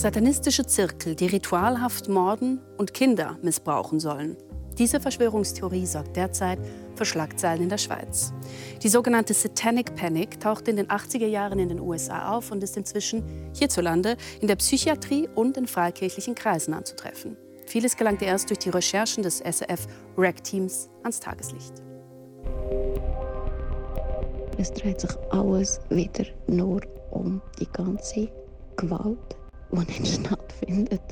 Satanistische Zirkel, die ritualhaft morden und Kinder missbrauchen sollen. Diese Verschwörungstheorie sorgt derzeit für Schlagzeilen in der Schweiz. Die sogenannte Satanic Panic tauchte in den 80er Jahren in den USA auf und ist inzwischen hierzulande in der Psychiatrie und in freikirchlichen Kreisen anzutreffen. Vieles gelangte erst durch die Recherchen des SRF-REC-Teams ans Tageslicht. Es dreht sich alles wieder nur um die ganze Gewalt, die nicht stattfindet,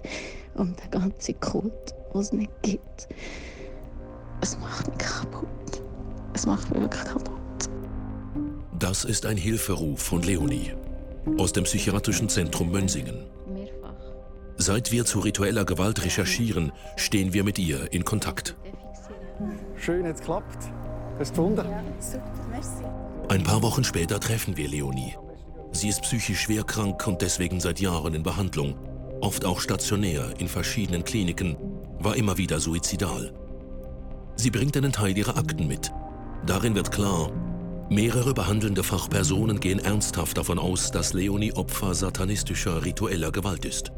um den ganzen Kult, was es nicht gibt. Es macht mich kaputt. Es macht mich wirklich kaputt. Das ist ein Hilferuf von Leonie aus dem psychiatrischen Zentrum Mönsingen. Mehrfach. Seit wir zu ritueller Gewalt recherchieren, stehen wir mit ihr in Kontakt. Schön, jetzt klappt. Hast du gefunden? Ein paar Wochen später treffen wir Leonie. Sie ist psychisch schwer krank und deswegen seit Jahren in Behandlung. Oft auch stationär in verschiedenen Kliniken, war immer wieder suizidal. Sie bringt einen Teil ihrer Akten mit. Darin wird klar, mehrere behandelnde Fachpersonen gehen ernsthaft davon aus, dass Leonie Opfer satanistischer ritueller Gewalt ist.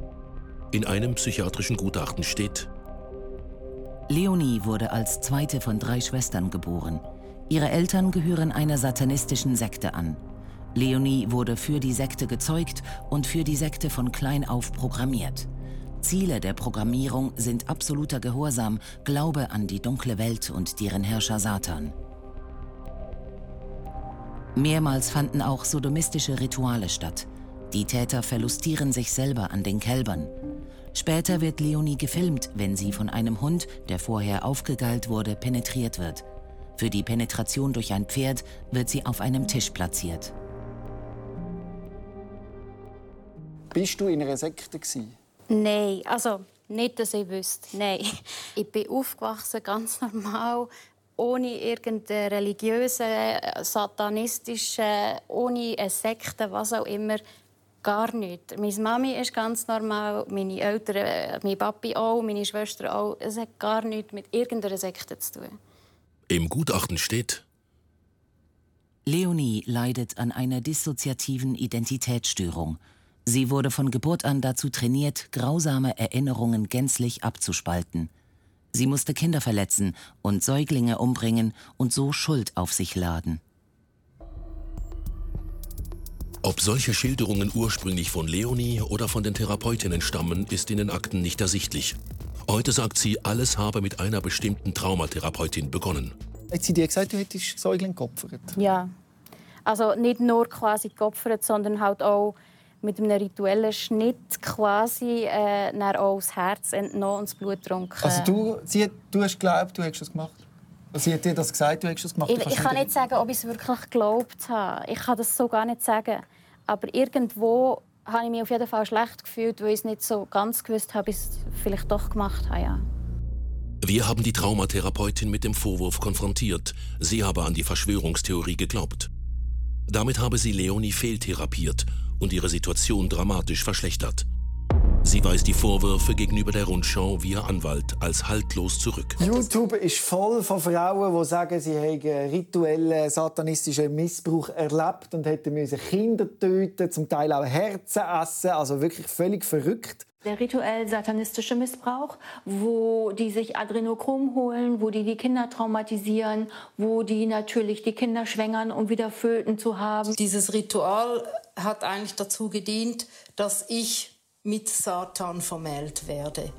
In einem psychiatrischen Gutachten steht, Leonie wurde als zweite von drei Schwestern geboren. Ihre Eltern gehören einer satanistischen Sekte an. Leonie wurde für die Sekte gezeugt und für die Sekte von klein auf programmiert. Ziele der Programmierung sind absoluter Gehorsam, Glaube an die dunkle Welt und deren Herrscher Satan. Mehrmals fanden auch sodomistische Rituale statt. Die Täter verlustieren sich selber an den Kälbern. Später wird Leonie gefilmt, wenn sie von einem Hund, der vorher aufgegeilt wurde, penetriert wird. Für die Penetration durch ein Pferd wird sie auf einem Tisch platziert. Bist du in einer Sekte? Gewesen? Nein, also nicht, dass ich wüsste. Nein. Ich bin aufgewachsen, ganz normal, ohne irgendeine religiöse, satanistische, ohne eine Sekte, was auch immer. Gar nicht. Meine Mami ist ganz normal, meine Eltern, mein Papi auch, meine Schwester auch. Es hat gar nichts mit irgendeiner Sekte zu tun. im Gutachten steht, Leonie leidet an einer dissoziativen Identitätsstörung. Sie wurde von Geburt an dazu trainiert, grausame Erinnerungen gänzlich abzuspalten. Sie musste Kinder verletzen und Säuglinge umbringen und so Schuld auf sich laden. ob solche Schilderungen ursprünglich von Leonie oder von den Therapeutinnen stammen, ist in den Akten nicht ersichtlich. Heute sagt sie, alles habe mit einer bestimmten Traumatherapeutin begonnen. Hat sie dir gesagt, du hättest Säugling geopfert? Ja. Also nicht nur quasi geopfert, sondern halt auch mit einem rituellen Schnitt quasi äh, dann auch das Herz entnommen und das Blut getrunken. Also du, sie, hat- du hast geglaubt, du hättest das gemacht? Also sie hat dir das gesagt, du hättest das gemacht? Ich, ich kann nicht sagen, ob ich es wirklich geglaubt habe. Ich kann das so gar nicht sagen. Aber irgendwo habe ich mich auf jeden Fall schlecht gefühlt, weil ich es nicht so ganz gewusst habe, ob ich es vielleicht doch gemacht habe. Ja. Wir haben die Traumatherapeutin mit dem Vorwurf konfrontiert, sie habe an die Verschwörungstheorie geglaubt. Damit habe sie Leonie fehltherapiert und ihre Situation dramatisch verschlechtert. Sie weist die Vorwürfe gegenüber der Rundschau via Anwalt als haltlos zurück. YouTube ist voll von Frauen, die sagen, sie hätten rituellen satanistischen Missbrauch erlebt und hätten müssen Kinder töten, zum Teil auch Herzen essen, also wirklich völlig verrückt. Der rituell satanistische Missbrauch, wo die sich Adrenochrom holen, wo die die Kinder traumatisieren, wo die natürlich die Kinder schwängern, um wieder Föten zu haben. Dieses Ritual hat eigentlich dazu gedient, dass ich mit Satan vermählt werde.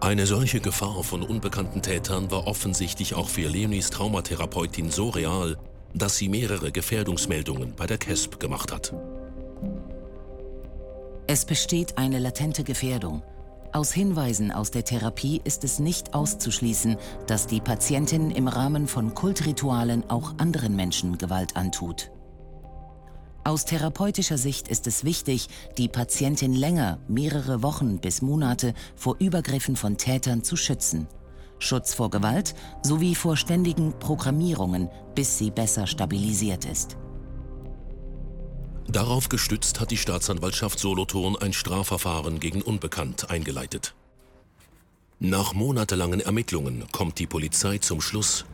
Eine solche Gefahr von unbekannten Tätern war offensichtlich auch für Leonies Traumatherapeutin so real, dass sie mehrere Gefährdungsmeldungen bei der CASP gemacht hat. Es besteht eine latente Gefährdung. Aus Hinweisen aus der Therapie ist es nicht auszuschließen, dass die Patientin im Rahmen von Kultritualen auch anderen Menschen Gewalt antut. Aus therapeutischer Sicht ist es wichtig, die Patientin länger, mehrere Wochen bis Monate vor Übergriffen von Tätern zu schützen. Schutz vor Gewalt sowie vor ständigen Programmierungen, bis sie besser stabilisiert ist. Darauf gestützt hat die Staatsanwaltschaft Solothurn ein Strafverfahren gegen Unbekannt eingeleitet. Nach monatelangen Ermittlungen kommt die Polizei zum Schluss,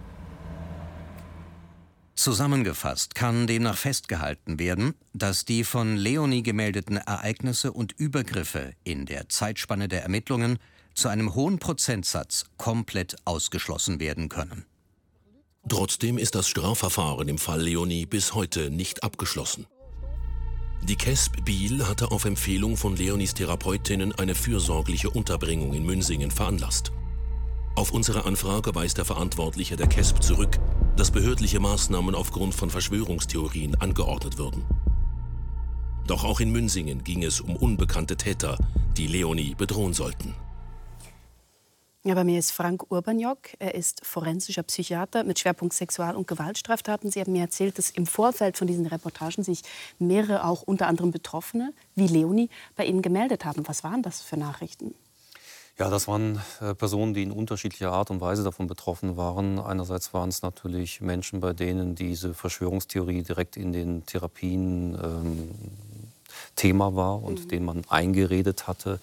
Zusammengefasst kann demnach festgehalten werden, dass die von Leonie gemeldeten Ereignisse und Übergriffe in der Zeitspanne der Ermittlungen zu einem hohen Prozentsatz komplett ausgeschlossen werden können. Trotzdem ist das Strafverfahren im Fall Leonie bis heute nicht abgeschlossen. Die KESB Biel hatte auf Empfehlung von Leonies Therapeutinnen eine fürsorgliche Unterbringung in Münsingen veranlasst. Auf unsere Anfrage weist der Verantwortliche der KESB zurück, dass behördliche Maßnahmen aufgrund von Verschwörungstheorien angeordnet würden. Doch auch in Münsingen ging es um unbekannte Täter, die Leonie bedrohen sollten. Ja, bei mir ist Frank Urbaniok. Er ist forensischer Psychiater mit Schwerpunkt Sexual- und Gewaltstraftaten. Sie haben mir erzählt, dass im Vorfeld von diesen Reportagen sich mehrere, auch unter anderem Betroffene, wie Leonie, bei Ihnen gemeldet haben. Was waren das für Nachrichten? Ja, das waren äh, Personen, die in unterschiedlicher Art und Weise davon betroffen waren. Einerseits waren es natürlich Menschen, bei denen diese Verschwörungstheorie direkt in den Therapien ähm, Thema war und mhm. denen man eingeredet hatte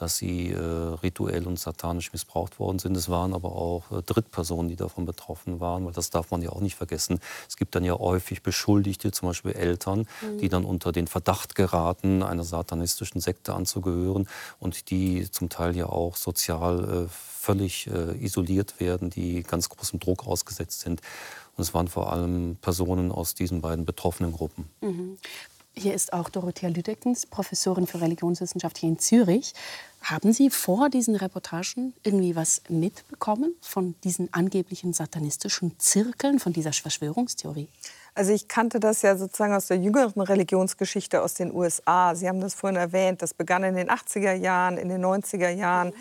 dass sie äh, rituell und satanisch missbraucht worden sind. Es waren aber auch äh, Drittpersonen, die davon betroffen waren, weil das darf man ja auch nicht vergessen. Es gibt dann ja häufig Beschuldigte, zum Beispiel Eltern, mhm. die dann unter den Verdacht geraten, einer satanistischen Sekte anzugehören und die zum Teil ja auch sozial äh, völlig äh, isoliert werden, die ganz großem Druck ausgesetzt sind. Und es waren vor allem Personen aus diesen beiden betroffenen Gruppen. Mhm. Hier ist auch Dorothea Lüdeckens, Professorin für Religionswissenschaft hier in Zürich. Haben Sie vor diesen Reportagen irgendwie was mitbekommen von diesen angeblichen satanistischen Zirkeln, von dieser Verschwörungstheorie? Also ich kannte das ja sozusagen aus der jüngeren Religionsgeschichte aus den USA. Sie haben das vorhin erwähnt. Das begann in den 80er Jahren, in den 90er Jahren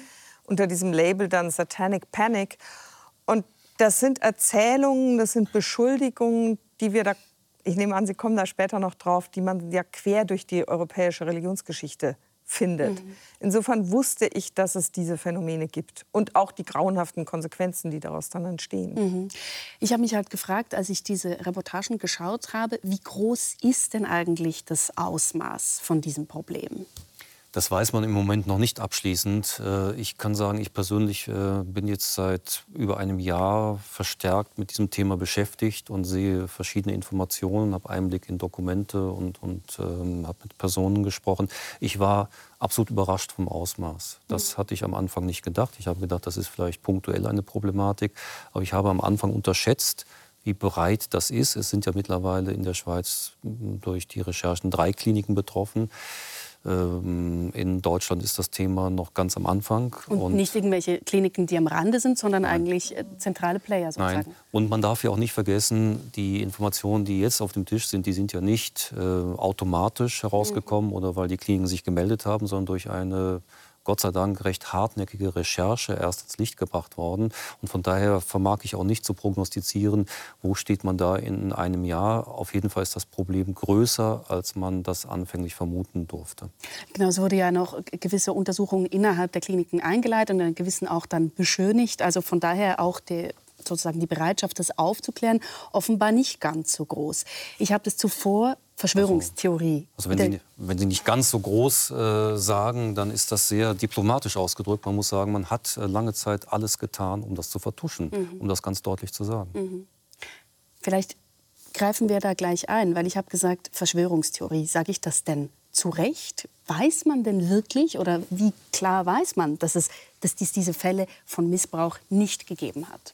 unter diesem Label dann Satanic Panic. Und das sind Erzählungen, das sind Beschuldigungen, die wir da ich nehme an, Sie kommen da später noch drauf, die man ja quer durch die europäische Religionsgeschichte findet. Mhm. Insofern wusste ich, dass es diese Phänomene gibt und auch die grauenhaften Konsequenzen, die daraus dann entstehen. Mhm. Ich habe mich halt gefragt, als ich diese Reportagen geschaut habe, wie groß ist denn eigentlich das Ausmaß von diesem Problem? Das weiß man im Moment noch nicht abschließend. Äh, ich kann sagen, ich persönlich äh, bin jetzt seit über einem Jahr verstärkt mit diesem Thema beschäftigt und sehe verschiedene Informationen, habe Einblick in Dokumente und, und ähm, habe mit Personen gesprochen. Ich war absolut überrascht vom Ausmaß. Das hatte ich am Anfang nicht gedacht. Ich habe gedacht, das ist vielleicht punktuell eine Problematik. Aber ich habe am Anfang unterschätzt, wie breit das ist. Es sind ja mittlerweile in der Schweiz durch die Recherchen drei Kliniken betroffen. Ähm, in Deutschland ist das Thema noch ganz am Anfang. Und, und nicht irgendwelche Kliniken, die am Rande sind, sondern nein. eigentlich äh, zentrale Player sozusagen. Nein. Und man darf ja auch nicht vergessen, die Informationen, die jetzt auf dem Tisch sind, die sind ja nicht äh, automatisch herausgekommen mhm. oder weil die Kliniken sich gemeldet haben, sondern durch eine Gott sei Dank recht hartnäckige Recherche erst ins Licht gebracht worden. Und von daher vermag ich auch nicht zu prognostizieren, wo steht man da in einem Jahr. Auf jeden Fall ist das Problem größer, als man das anfänglich vermuten durfte. Genau, es wurde ja noch gewisse Untersuchungen innerhalb der Kliniken eingeleitet und in gewissen auch dann beschönigt. Also von daher auch die sozusagen die Bereitschaft, das aufzuklären, offenbar nicht ganz so groß. Ich habe das zuvor Verschwörungstheorie. Also, also wenn, Sie, wenn, Sie, nicht ganz so groß äh, sagen, dann ist das sehr diplomatisch ausgedrückt. Man muss sagen, man hat äh, lange Zeit alles getan, um das zu vertuschen, mhm. um das ganz deutlich zu sagen. Mhm. Vielleicht greifen wir da gleich ein, weil ich habe gesagt, Verschwörungstheorie. Sage ich das denn zu Recht? Weiß man denn wirklich oder wie klar weiß man, dass es dass dies diese Fälle von Missbrauch nicht gegeben hat?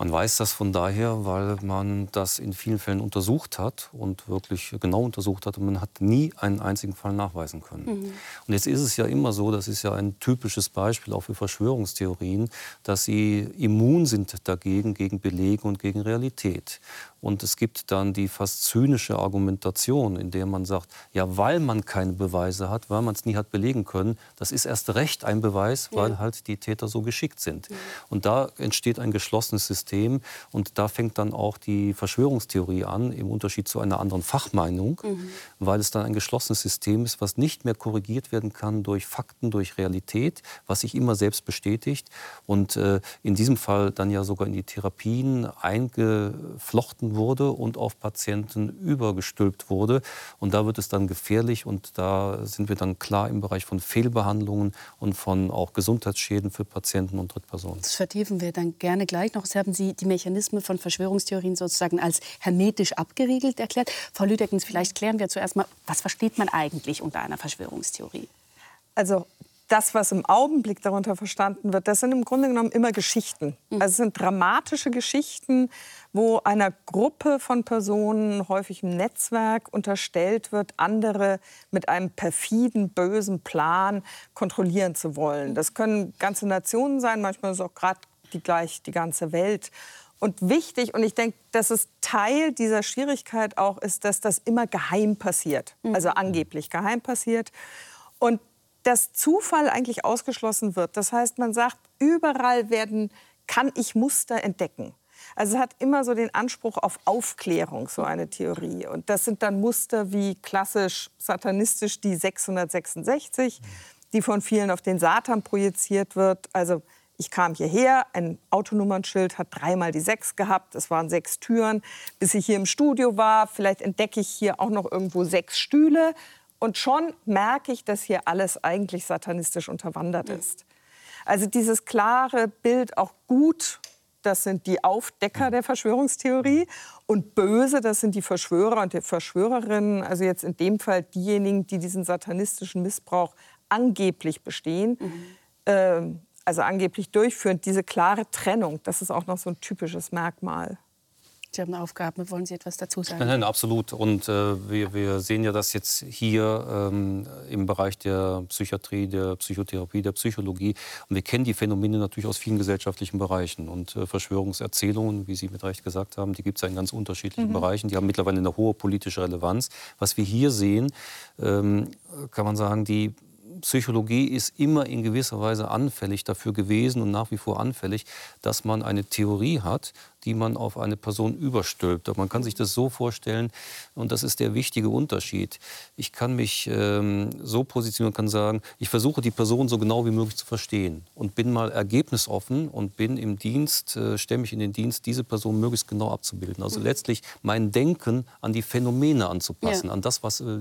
Man weiß das von daher, weil man das in vielen Fällen untersucht hat und wirklich genau untersucht hat und man hat nie einen einzigen Fall nachweisen können. Mhm. Und jetzt ist es ja immer so, das ist ja ein typisches Beispiel auch für Verschwörungstheorien, dass sie immun sind dagegen, gegen Belege und gegen Realität. Und es gibt dann die fast zynische Argumentation, in der man sagt, ja, weil man keine Beweise hat, weil man es nie hat belegen können, das ist erst recht ein Beweis, weil ja. halt die Täter so geschickt sind. Ja. Und da entsteht ein geschlossenes System und da fängt dann auch die Verschwörungstheorie an, im Unterschied zu einer anderen Fachmeinung, mhm. weil es dann ein geschlossenes System ist, was nicht mehr korrigiert werden kann durch Fakten, durch Realität, was sich immer selbst bestätigt und äh, in diesem Fall dann ja sogar in die Therapien eingeflochten wurde und auf Patienten übergestülpt wurde. Und da wird es dann gefährlich und da sind wir dann klar im Bereich von Fehlbehandlungen und von auch Gesundheitsschäden für Patienten und Drittpersonen. Das vertiefen wir dann gerne gleich noch. Sie haben Sie die Mechanismen von Verschwörungstheorien sozusagen als hermetisch abgeriegelt erklärt. Frau Lüdeckens, vielleicht klären wir zuerst mal, was versteht man eigentlich unter einer Verschwörungstheorie? Also das, was im Augenblick darunter verstanden wird, das sind im Grunde genommen immer Geschichten. Mhm. Also es sind dramatische Geschichten, wo einer Gruppe von Personen, häufig im Netzwerk, unterstellt wird, andere mit einem perfiden, bösen Plan kontrollieren zu wollen. Das können ganze Nationen sein, manchmal ist es auch gerade die, gleich die ganze Welt. Und wichtig, und ich denke, dass es Teil dieser Schwierigkeit auch ist, dass das immer geheim passiert, mhm. also angeblich geheim passiert. Und dass Zufall eigentlich ausgeschlossen wird. Das heißt, man sagt, überall werden, kann ich Muster entdecken. Also es hat immer so den Anspruch auf Aufklärung, so eine Theorie. Und das sind dann Muster wie klassisch satanistisch die 666, die von vielen auf den Satan projiziert wird. Also ich kam hierher, ein Autonummernschild hat dreimal die sechs gehabt, es waren sechs Türen. Bis ich hier im Studio war, vielleicht entdecke ich hier auch noch irgendwo sechs Stühle. Und schon merke ich, dass hier alles eigentlich satanistisch unterwandert ist. Also dieses klare Bild, auch gut, das sind die Aufdecker der Verschwörungstheorie und böse, das sind die Verschwörer und die Verschwörerinnen, also jetzt in dem Fall diejenigen, die diesen satanistischen Missbrauch angeblich bestehen, mhm. äh, also angeblich durchführen. Diese klare Trennung, das ist auch noch so ein typisches Merkmal. Sie haben Aufgaben. Wollen Sie etwas dazu sagen? Nein, nein absolut. Und äh, wir, wir, sehen ja das jetzt hier ähm, im Bereich der Psychiatrie, der Psychotherapie, der Psychologie. Und wir kennen die Phänomene natürlich aus vielen gesellschaftlichen Bereichen. Und äh, Verschwörungserzählungen, wie Sie mit Recht gesagt haben, die gibt es ja in ganz unterschiedlichen mhm. Bereichen. Die haben mittlerweile eine hohe politische Relevanz. Was wir hier sehen, ähm, kann man sagen, die Psychologie ist immer in gewisser Weise anfällig dafür gewesen und nach wie vor anfällig, dass man eine Theorie hat, die man auf eine Person überstülpt. Man kann sich das so vorstellen, und das ist der wichtige Unterschied. Ich kann mich ähm, so positionieren und kann sagen, ich versuche die Person so genau wie möglich zu verstehen und bin mal ergebnisoffen und bin im Dienst, äh, stelle mich in den Dienst, diese Person möglichst genau abzubilden. Also mhm. letztlich mein Denken an die Phänomene anzupassen, ja. an das was, äh,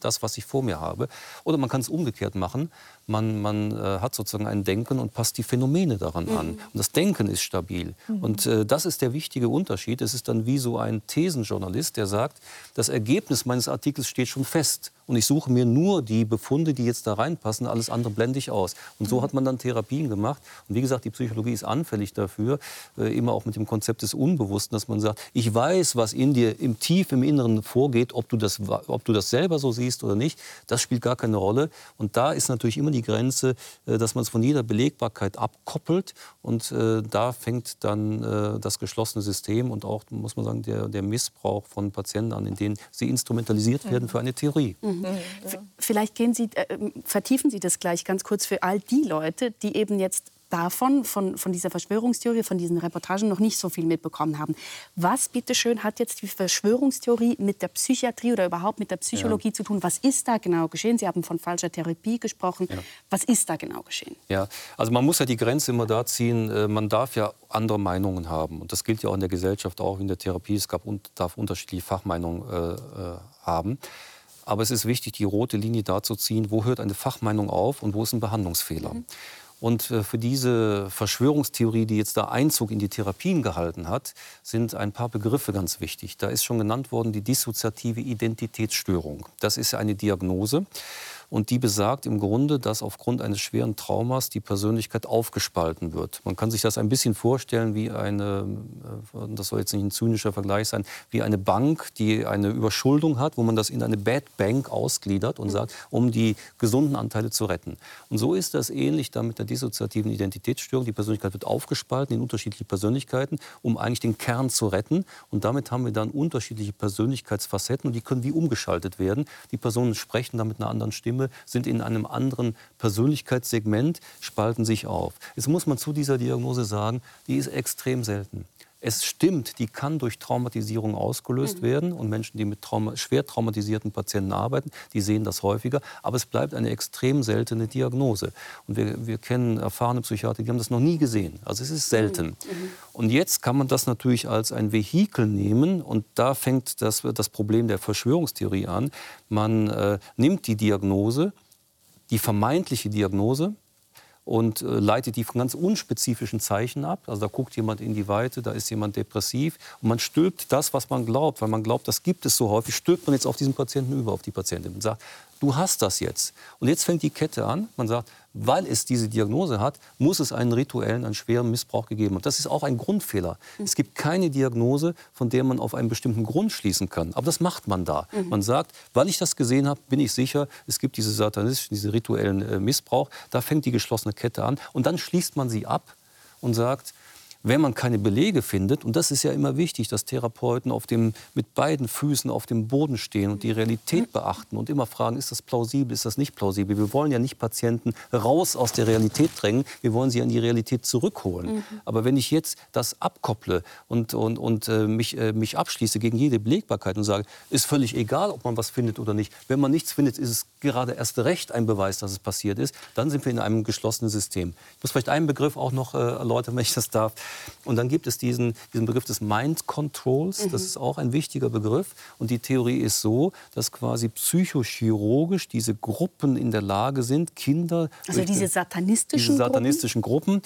das, was ich vor mir habe. Oder man kann es umgekehrt machen. Man, man äh, hat sozusagen ein Denken und passt die Phänomene daran mhm. an. Und das Denken ist stabil. Mhm. Und äh, das ist der wichtige Unterschied. Es ist dann wie so ein Thesenjournalist, der sagt, das Ergebnis meines Artikels steht schon fest und ich suche mir nur die Befunde, die jetzt da reinpassen. Alles andere blende ich aus. Und so mhm. hat man dann Therapien gemacht. Und wie gesagt, die Psychologie ist anfällig dafür, äh, immer auch mit dem Konzept des Unbewussten, dass man sagt, ich weiß, was in dir im tief im Inneren vorgeht, ob du das, ob du das selber so siehst oder nicht. Das spielt gar keine Rolle. Und da ist natürlich immer die Grenze, äh, dass man es von jeder Belegbarkeit abkoppelt. Und äh, da fängt dann äh, das geschlossene System und auch, muss man sagen, der, der Missbrauch von Patienten an, in denen sie instrumentalisiert werden für eine Theorie. Mhm. Mhm. Vielleicht gehen Sie, äh, vertiefen Sie das gleich ganz kurz für all die Leute, die eben jetzt davon, von, von dieser Verschwörungstheorie, von diesen Reportagen noch nicht so viel mitbekommen haben. Was, bitteschön, hat jetzt die Verschwörungstheorie mit der Psychiatrie oder überhaupt mit der Psychologie ja. zu tun? Was ist da genau geschehen? Sie haben von falscher Therapie gesprochen. Ja. Was ist da genau geschehen? Ja, also man muss ja die Grenze immer da ziehen. Äh, man darf ja andere Meinungen haben. Und das gilt ja auch in der Gesellschaft, auch in der Therapie. Es gab, darf unterschiedliche Fachmeinungen äh, äh haben. Aber es ist wichtig, die rote Linie da zu ziehen, wo hört eine Fachmeinung auf und wo ist ein Behandlungsfehler. Mhm. Und äh, für diese Verschwörungstheorie, die jetzt da Einzug in die Therapien gehalten hat, sind ein paar Begriffe ganz wichtig. Da ist schon genannt worden die dissoziative Identitätsstörung. Das ist eine Diagnose. Und die besagt im Grunde, dass aufgrund eines schweren Traumas die Persönlichkeit aufgespalten wird. Man kann sich das ein bisschen vorstellen wie eine, äh, das soll jetzt nicht ein zynischer Vergleich sein, wie eine Bank, die eine Überschuldung hat, wo man das in eine Bad Bank ausgliedert und sagt, um die gesunden Anteile zu retten. Und so ist das ähnlich da mit der dissoziativen Identitätsstörung. Die Persönlichkeit wird aufgespalten in unterschiedliche Persönlichkeiten, um eigentlich den Kern zu retten. Und damit haben wir dann unterschiedliche Persönlichkeitsfacetten und die können wie umgeschaltet werden. Die Personen sprechen dann mit einer anderen Stimme Probleme sind in einem anderen Persönlichkeitssegment, spalten sich auf. Jetzt muss man zu dieser Diagnose sagen, die ist extrem selten. Es stimmt, die kann durch Traumatisierung ausgelöst mhm. werden. Und Menschen, die mit Trauma, schwer traumatisierten Patienten arbeiten, die sehen das häufiger. Aber es bleibt eine extrem seltene Diagnose. Und wir, wir kennen erfahrene Psychiater, die haben das noch nie gesehen. Also es ist selten. Mhm. mhm. Und jetzt kann man das natürlich als ein Vehikel nehmen. Und da fängt das, das Problem der Verschwörungstheorie an. Man äh, nimmt die Diagnose, die vermeintliche Diagnose, und äh, leitet die von ganz unspezifischen Zeichen ab. Also da guckt jemand in die Weite, da ist jemand depressiv und man stülpt das, was man glaubt, weil man glaubt, das gibt es so häufig, stülpt man jetzt auf diesen Patienten über, auf die Patientin und sagt, du hast das jetzt. Und jetzt fängt die Kette an. Man sagt, weil es diese Diagnose hat, muss es einen rituellen, einen schweren Missbrauch gegeben haben. Das ist auch ein Grundfehler. Mhm. Es gibt keine Diagnose, von der man auf einen bestimmten Grund schließen kann. Aber das macht man da. Mhm. Man sagt, weil ich das gesehen habe, bin ich sicher, es gibt diese satanistischen, diese rituellen äh, Missbrauch. Da fängt die geschlossene Kette an. Und dann schließt man sie ab und sagt, wenn man keine Belege findet, und das ist ja immer wichtig, dass Therapeuten auf dem, mit beiden Füßen auf dem Boden stehen und die Realität beachten und immer fragen, ist das plausibel, ist das nicht plausibel. Wir wollen ja nicht Patienten raus aus der Realität drängen, wir wollen sie an die Realität zurückholen. Mhm. Aber wenn ich jetzt das abkopple und, und, und äh, mich, äh, mich abschließe gegen jede Belegbarkeit und sage, ist völlig egal, ob man was findet oder nicht. Wenn man nichts findet, ist es gerade erst recht ein Beweis, dass es passiert ist. Dann sind wir in einem geschlossenen System. Ich muss vielleicht einen Begriff auch noch äh, erläutern, wenn ich das darf. Und dann gibt es diesen, diesen Begriff des Mind Controls. Mhm. Das ist auch ein wichtiger Begriff. Und die Theorie ist so, dass quasi psychochirurgisch diese Gruppen in der Lage sind, Kinder. Also diese satanistischen, diese satanistischen Gruppen, Gruppen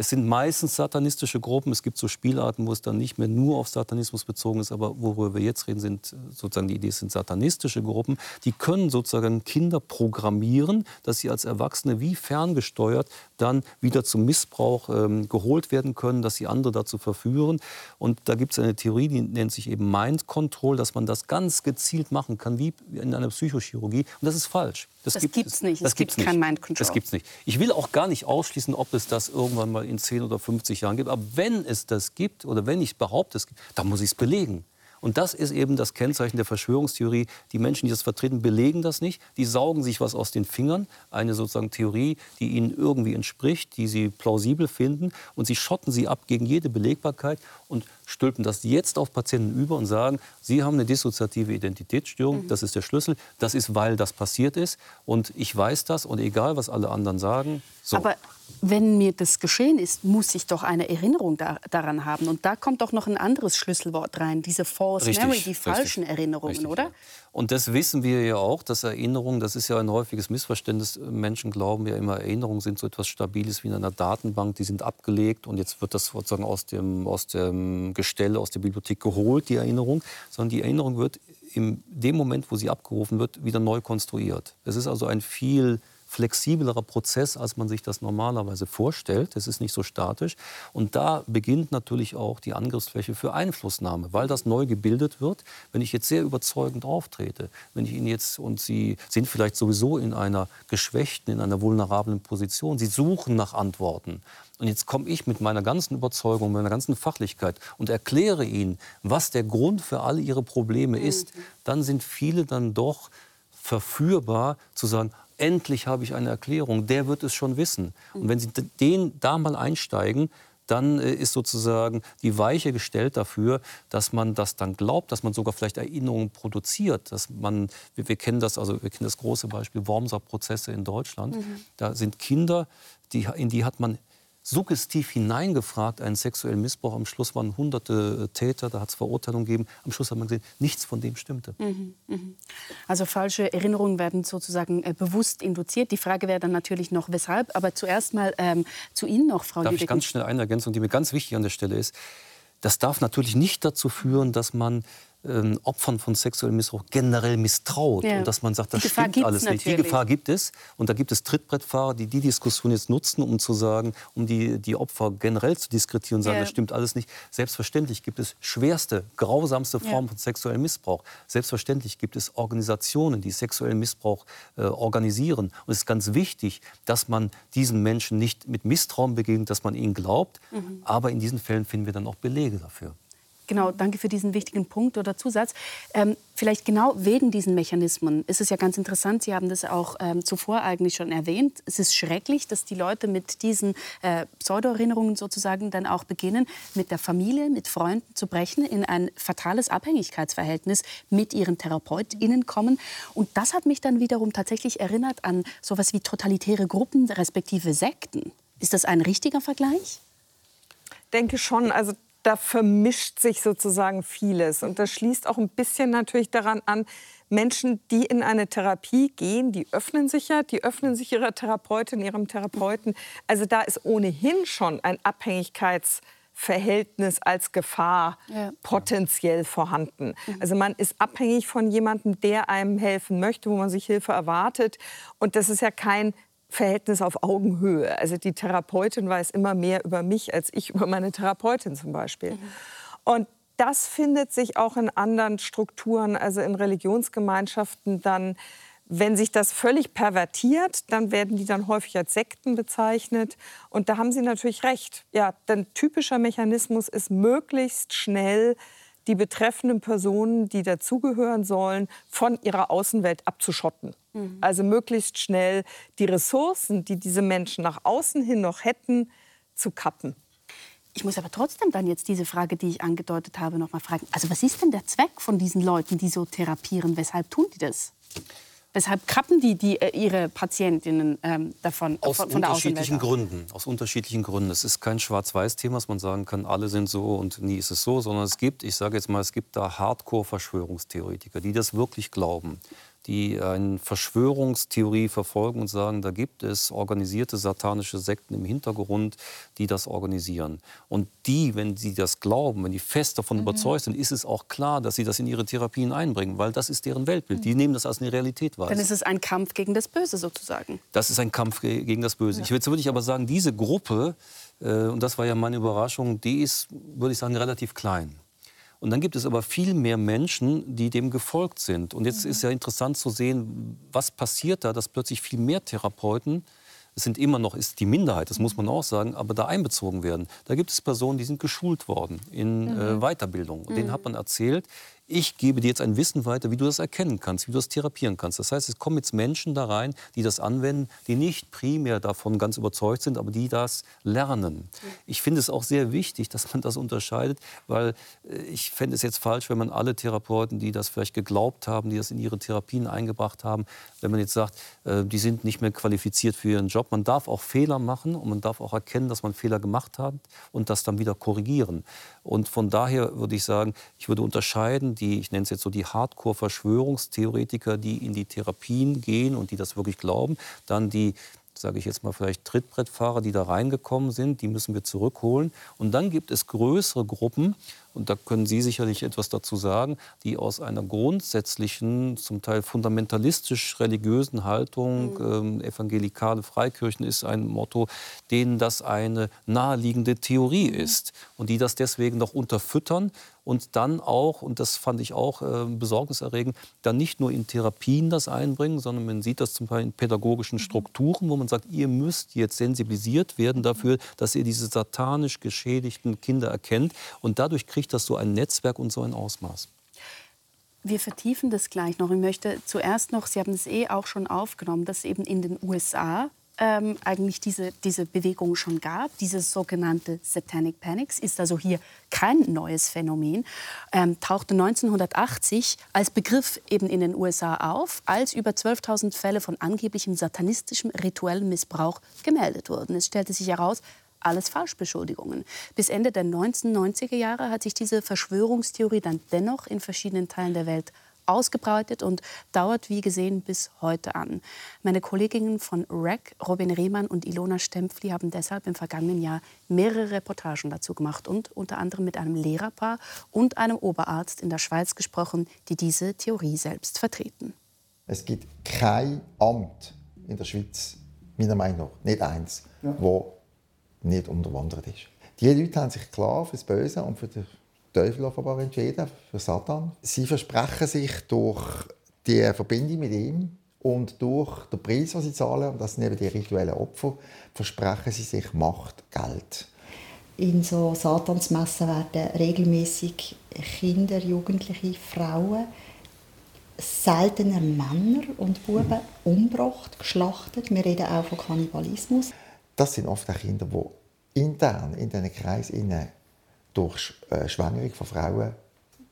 es sind meistens satanistische Gruppen. Es gibt so Spielarten, wo es dann nicht mehr nur auf Satanismus bezogen ist. Aber worüber wir jetzt reden, sind sozusagen die Idee, sind satanistische Gruppen. Die können sozusagen Kinder programmieren, dass sie als Erwachsene wie ferngesteuert dann wieder zum Missbrauch ähm, geholt werden können, dass sie andere dazu verführen. Und da gibt es eine Theorie, die nennt sich eben Mind Control, dass man das ganz gezielt machen kann, wie in einer Psychochirurgie. Und das ist falsch. Das, das gibt es nicht. Das es gibt kein Mind Control. Das gibt's nicht. Ich will auch gar nicht ausschließen, ob es das irgendwann mal in 10 oder 50 Jahren gibt. Aber wenn es das gibt oder wenn ich behaupte, es gibt, dann muss ich es belegen. Und das ist eben das Kennzeichen der Verschwörungstheorie. Die Menschen, die das vertreten, belegen das nicht. Die saugen sich was aus den Fingern, eine sozusagen Theorie, die ihnen irgendwie entspricht, die sie plausibel finden. Und sie schotten sie ab gegen jede Belegbarkeit und stülpen das jetzt auf Patienten über und sagen, sie haben eine dissoziative Identitätsstörung, mhm. das ist der Schlüssel, das ist, weil das passiert ist und ich weiß das und egal, was alle anderen sagen. So. Aber wenn mir das geschehen ist, muss ich doch eine Erinnerung da, daran haben. Und da kommt doch noch ein anderes Schlüsselwort rein, diese false richtig, memory, die falschen richtig, Erinnerungen, richtig, oder? Ja. Und das wissen wir ja auch, dass Erinnerungen, das ist ja ein häufiges Missverständnis. Menschen glauben ja immer, Erinnerungen sind so etwas Stabiles wie in einer Datenbank, die sind abgelegt und jetzt wird das sozusagen aus dem, aus dem Gestell, aus der Bibliothek geholt, die Erinnerung, sondern die Erinnerung wird in dem Moment, wo sie abgerufen wird, wieder neu konstruiert. Es ist also ein viel flexiblerer Prozess, als man sich das normalerweise vorstellt. Es ist nicht so statisch. Und da beginnt natürlich auch die Angriffsfläche für Einflussnahme, weil das neu gebildet wird. Wenn ich jetzt sehr überzeugend auftrete, wenn ich Ihnen jetzt, und Sie sind vielleicht sowieso in einer geschwächten, in einer vulnerablen Position, Sie suchen nach Antworten. Und jetzt komme ich mit meiner ganzen Überzeugung, meiner ganzen Fachlichkeit und erkläre Ihnen, was der Grund für alle Ihre Probleme ist. Mhm. Dann sind viele dann doch verführbar zu sagen, endlich habe ich eine Erklärung, der wird es schon wissen. Und wenn Sie den da mal einsteigen, dann äh, ist sozusagen die Weiche gestellt dafür, dass man das dann glaubt, dass man sogar vielleicht Erinnerungen produziert. Dass man, wir, wir kennen das, also wir kennen das große Beispiel Wormser-Prozesse in Deutschland. Mhm. Da sind Kinder, die, in die hat man suggestiv hineingefragt, einen sexuellen Missbrauch. Am Schluss waren hunderte äh, Täter, da hat es Verurteilungen gegeben. Am Schluss hat man gesehen, nichts von dem stimmte. Mhm, mhm. Also falsche Erinnerungen werden sozusagen äh, bewusst induziert. Die Frage wäre dann natürlich noch, weshalb. Aber zuerst mal ähm, zu Ihnen noch, Frau Darf ich ganz schnell eine Ergänzung, die mir ganz wichtig an der Stelle ist. Das darf natürlich nicht dazu führen, dass man ähm, Opfern von sexuellem Missbrauch generell misstraut ja. und dass man sagt, das stimmt alles nicht. Natürlich. Die Gefahr gibt es und da gibt es Trittbrettfahrer, die die Diskussion jetzt nutzen, um zu sagen, um die, die Opfer generell zu diskretieren und sagen, ja. das stimmt alles nicht. Selbstverständlich gibt es schwerste, grausamste Formen ja. von sexuellem Missbrauch. Selbstverständlich gibt es Organisationen, die sexuellen Missbrauch äh, organisieren. Und es ist ganz wichtig, dass man diesen Menschen nicht mit Misstrauen begegnet, dass man ihnen glaubt. Mhm. Aber in diesen Fällen finden wir dann auch Belege dafür. Genau, danke für diesen wichtigen Punkt oder Zusatz. Ähm, vielleicht genau wegen diesen Mechanismen ist es ja ganz interessant, Sie haben das auch ähm, zuvor eigentlich schon erwähnt. Es ist schrecklich, dass die Leute mit diesen äh, Pseudo-Erinnerungen sozusagen dann auch beginnen, mit der Familie, mit Freunden zu brechen, in ein fatales Abhängigkeitsverhältnis mit ihren TherapeutInnen kommen. Und das hat mich dann wiederum tatsächlich erinnert an sowas wie totalitäre Gruppen respektive Sekten. Ist das ein richtiger Vergleich? denke schon. Also da vermischt sich sozusagen vieles. Und das schließt auch ein bisschen natürlich daran an, Menschen, die in eine Therapie gehen, die öffnen sich ja, die öffnen sich ihrer Therapeutin, ihrem Therapeuten. Also da ist ohnehin schon ein Abhängigkeitsverhältnis als Gefahr ja. potenziell vorhanden. Mhm. Also man ist abhängig von jemandem, der einem helfen möchte, wo man sich Hilfe erwartet. Und das ist ja kein Verhältnis auf Augenhöhe. Also die Therapeutin weiß immer mehr über mich als ich über meine Therapeutin zum Beispiel. Mhm. Und das findet sich auch in anderen Strukturen, also in Religionsgemeinschaften dann. Wenn sich das völlig pervertiert, dann werden die dann häufig als Sekten bezeichnet. Und da haben Sie natürlich recht. Ja, denn typischer Mechanismus ist möglichst schnell die betreffenden Personen, die dazugehören sollen, von ihrer Außenwelt abzuschotten. Mhm. Also möglichst schnell die Ressourcen, die diese Menschen nach außen hin noch hätten, zu kappen. Ich muss aber trotzdem dann jetzt diese Frage, die ich angedeutet habe, noch mal fragen. Also was ist denn der Zweck von diesen Leuten, die so therapieren? Weshalb tun die das? Weshalb kappen die, die äh, ihre Patientinnen ähm, davon aus von, von unterschiedlichen Gründen. Aus unterschiedlichen Gründen. Es ist kein Schwarz-Weiß-Thema, dass man sagen kann, alle sind so und nie ist es so, sondern es gibt, ich sage jetzt mal, es gibt da Hardcore-Verschwörungstheoretiker, die das wirklich glauben die eine Verschwörungstheorie verfolgen und sagen, da gibt es organisierte satanische Sekten im Hintergrund, die das organisieren. Und die, wenn sie das glauben, wenn die fest davon mhm. überzeugt sind, ist es auch klar, dass sie das in ihre Therapien einbringen, weil das ist deren Weltbild. Die mhm. nehmen das als eine Realität wahr. Dann ist es ein Kampf gegen das Böse sozusagen. Das ist ein Kampf gegen das Böse. Ja. Ich würde aber sagen, diese Gruppe, äh, und das war ja meine Überraschung, die ist, würde ich sagen, relativ klein. Und dann gibt es aber viel mehr Menschen, die dem gefolgt sind. Und jetzt mhm. ist ja interessant zu sehen, was passiert da, dass plötzlich viel mehr Therapeuten es sind immer noch ist die Minderheit, das muss man auch sagen, aber da einbezogen werden. Da gibt es Personen, die sind geschult worden in äh, mhm. äh, Weiterbildung. Und mhm. denen hat man erzählt, ich gebe dir jetzt ein Wissen weiter, wie du das erkennen kannst, wie du das therapieren kannst. Das heißt, es kommen jetzt Menschen da rein, die das anwenden, die nicht primär davon ganz überzeugt sind, aber die das lernen. Ich finde es auch sehr wichtig, dass man das unterscheidet, weil äh, ich fände es jetzt falsch, wenn man alle Therapeuten, die das vielleicht geglaubt haben, die das in ihre Therapien eingebracht haben, wenn man jetzt sagt, äh, die sind nicht mehr qualifiziert für ihren Job. Man darf auch Fehler machen und man darf auch erkennen, dass man Fehler gemacht hat und das dann wieder korrigieren. Und von daher würde ich sagen, ich würde unterscheiden, die, ich nenne es jetzt so die Hardcore-Verschwörungstheoretiker, die in die Therapien gehen und die das wirklich glauben, dann die sage ich jetzt mal vielleicht Trittbrettfahrer, die da reingekommen sind, die müssen wir zurückholen. Und dann gibt es größere Gruppen, und da können Sie sicherlich etwas dazu sagen, die aus einer grundsätzlichen, zum Teil fundamentalistisch-religiösen Haltung, mhm. ähm, evangelikale Freikirchen ist ein Motto, denen das eine naheliegende Theorie mhm. ist und die das deswegen noch unterfüttern und dann auch, und das fand ich auch äh, besorgniserregend, dann nicht nur in Therapien das einbringen, sondern man sieht das zum Beispiel in pädagogischen mhm. Strukturen, wo man sagt, ihr müsst jetzt sensibilisiert werden dafür, dass ihr diese satanisch geschädigten Kinder erkennt und dadurch kriegt kriegt das so ein Netzwerk und so ein Ausmaß? Wir vertiefen das gleich noch. Ich möchte zuerst noch, Sie haben es eh auch schon aufgenommen, dass eben in den USA ähm, eigentlich diese, diese Bewegung schon gab. Dieses sogenannte Satanic Panics ist also hier kein neues Phänomen, ähm, tauchte 1980 als Begriff eben in den USA auf, als über 12.000 Fälle von angeblichem satanistischem rituellem Missbrauch gemeldet wurden. Es stellte sich heraus, alles Falschbeschuldigungen. Bis Ende der 1990er Jahre hat sich diese Verschwörungstheorie dann dennoch in verschiedenen Teilen der Welt ausgebreitet und dauert, wie gesehen, bis heute an. Meine Kolleginnen von REC, Robin Riemann und Ilona Stempfli, haben deshalb im vergangenen Jahr mehrere Reportagen dazu gemacht und unter anderem mit einem Lehrerpaar und einem Oberarzt in der Schweiz gesprochen, die diese Theorie selbst vertreten. Es gibt kein Amt in der Schweiz, meiner Meinung nach, nicht eins, ja. wo nicht unterwandert ist. Die Leute haben sich klar für das Böse und für den Teufel offenbar entschieden, für Satan. Sie versprechen sich durch die Verbindung mit ihm und durch den Preis, den sie zahlen, und das sind eben die rituellen Opfer, versprechen sie sich Macht, Geld. In so Satansmessen werden regelmäßig Kinder, Jugendliche, Frauen, seltener Männer und Buben umgebracht, geschlachtet. Wir reden auch von Kannibalismus das sind oft auch Kinder, die intern in diesen Kreis durch äh, Schwängerung von Frauen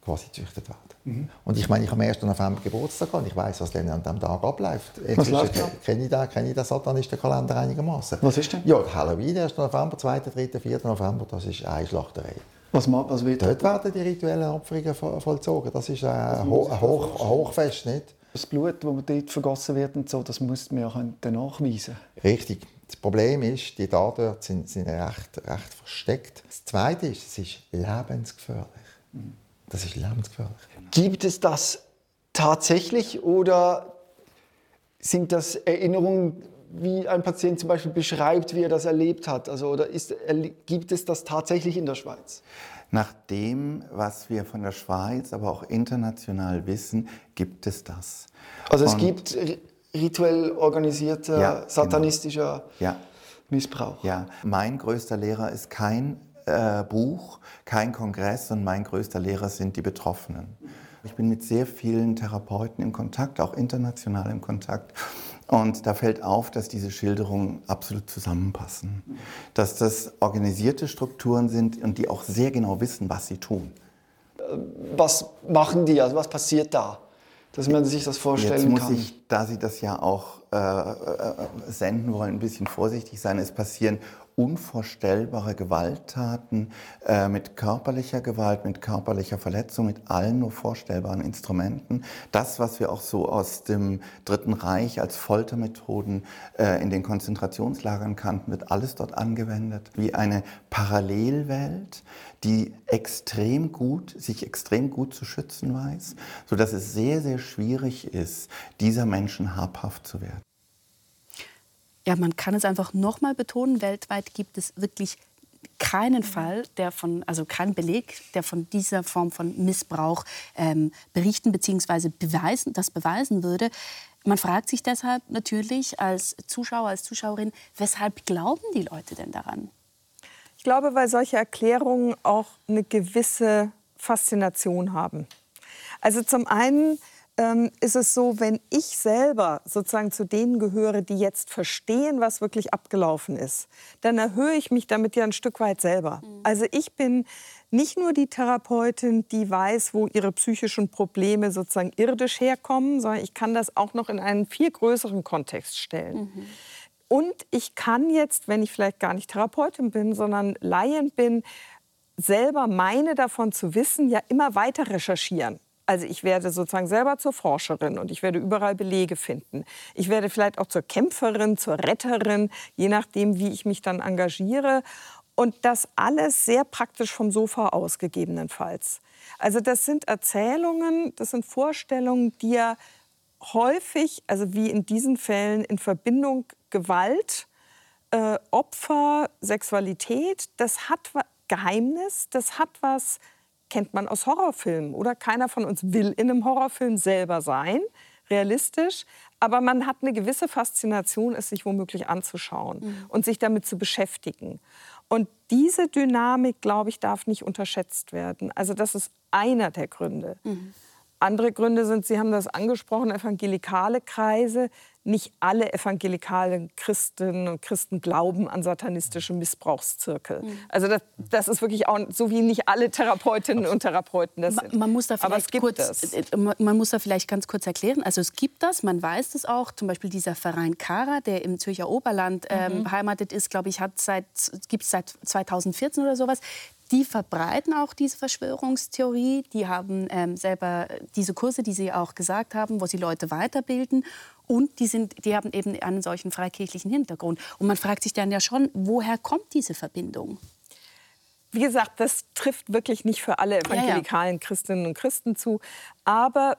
quasi gezüchtet werden. Mhm. Und ich meine, ich habe am 1. November Geburtstag und ich weiß, was dann an diesem Tag abläuft. Was läuft da? Kenne ich den, kenne ich den Satanistenkalender einigermaßen. Was ist denn? Ja, Halloween, 1. November, 2., 3., 4. November, das ist eine Schlachterei. Was, was wird Dort werden die rituellen Opferungen vollzogen. Das ist ein, Ho ein, Hoch, ein Hochfest, nicht? Das Blut, das dort vergossen wird, und so, das muss man ja nachweisen Richtig. Das Problem ist, die Daten dort sind, sind recht, recht versteckt. Das Zweite ist, es ist lebensgefährlich. Das ist lebensgefährlich. Gibt es das tatsächlich oder sind das Erinnerungen, wie ein Patient zum Beispiel beschreibt, wie er das erlebt hat? Also, oder ist, gibt es das tatsächlich in der Schweiz? Nach dem, was wir von der Schweiz, aber auch international wissen, gibt es das. Also es Und gibt rituell organisierter, ja, genau. satanistischer genau. ja. Missbrauch. Ja, mein größter Lehrer ist kein äh, Buch, kein Kongress und mein größter Lehrer sind die Betroffenen. Ich bin mit sehr vielen Therapeuten in Kontakt, auch international in Kontakt. Und da fällt auf, dass diese Schilderungen absolut zusammenpassen. Dass das organisierte Strukturen sind und die auch sehr genau wissen, was sie tun. Was machen die? Also was passiert da? Dass man sich das vorstellen Jetzt muss kann. Ich, da Sie das ja auch äh, äh, senden wollen, ein bisschen vorsichtig sein. Es passieren unvorstellbare Gewalttaten äh, mit körperlicher Gewalt, mit körperlicher Verletzung, mit allen nur vorstellbaren Instrumenten. Das, was wir auch so aus dem Dritten Reich als Foltermethoden äh, in den Konzentrationslagern kannten, wird alles dort angewendet. Wie eine Parallelwelt, die extrem gut, sich extrem gut zu schützen weiß, sodass es sehr, sehr schwierig ist, dieser Menschen habhaft zu werden ja, man kann es einfach nochmal betonen, weltweit gibt es wirklich keinen Fall, der von, also keinen Beleg, der von dieser Form von Missbrauch ähm, berichten bzw. beweisen, das beweisen würde. Man fragt sich deshalb natürlich als Zuschauer, als Zuschauerin, weshalb glauben die Leute denn daran? Ich glaube, weil solche Erklärungen auch eine gewisse Faszination haben. Also zum einen ähm, ist es so, wenn ich selber sozusagen zu denen gehöre, die jetzt verstehen, was wirklich abgelaufen ist, dann erhöhe ich mich damit ja ein Stück weit selber. Mhm. Also ich bin nicht nur die Therapeutin, die weiß, wo ihre psychischen Probleme sozusagen irdisch herkommen, sondern ich kann das auch noch in einen viel größeren Kontext stellen. Mhm. Und ich kann jetzt, wenn ich vielleicht gar nicht Therapeutin bin, sondern Laien bin, selber meine davon zu wissen, ja immer weiter recherchieren. Also ich werde sozusagen selber zur Forscherin und ich werde überall Belege finden. Ich werde vielleicht auch zur Kämpferin, zur Retterin, je nachdem, wie ich mich dann engagiere. Und das alles sehr praktisch vom Sofa aus gegebenenfalls. Also das sind Erzählungen, das sind Vorstellungen, die ja häufig, also wie in diesen Fällen, in Verbindung Gewalt, äh, Opfer, Sexualität, das hat Geheimnis, das hat was kennt man aus Horrorfilmen. Oder keiner von uns will in einem Horrorfilm selber sein, realistisch. Aber man hat eine gewisse Faszination, es sich womöglich anzuschauen mhm. und sich damit zu beschäftigen. Und diese Dynamik, glaube ich, darf nicht unterschätzt werden. Also das ist einer der Gründe. Mhm. Andere Gründe sind, Sie haben das angesprochen, evangelikale Kreise, nicht alle evangelikalen Christinnen und Christen glauben an satanistische Missbrauchszirkel. Mhm. Also das, das, ist wirklich auch so wie nicht alle Therapeutinnen und Therapeuten das sind. Man muss da vielleicht kurz, äh, äh, man muss da vielleicht ganz kurz erklären. Also es gibt das, man weiß es auch. Zum Beispiel dieser Verein Kara, der im Zürcher Oberland ähm, mhm. beheimatet ist, glaube ich, hat seit gibt es seit 2014 oder sowas. Die verbreiten auch diese Verschwörungstheorie. Die haben ähm, selber diese Kurse, die Sie auch gesagt haben, wo sie Leute weiterbilden. Und die, sind, die haben eben einen solchen freikirchlichen Hintergrund. Und man fragt sich dann ja schon, woher kommt diese Verbindung? Wie gesagt, das trifft wirklich nicht für alle evangelikalen ja, ja. Christinnen und Christen zu. Aber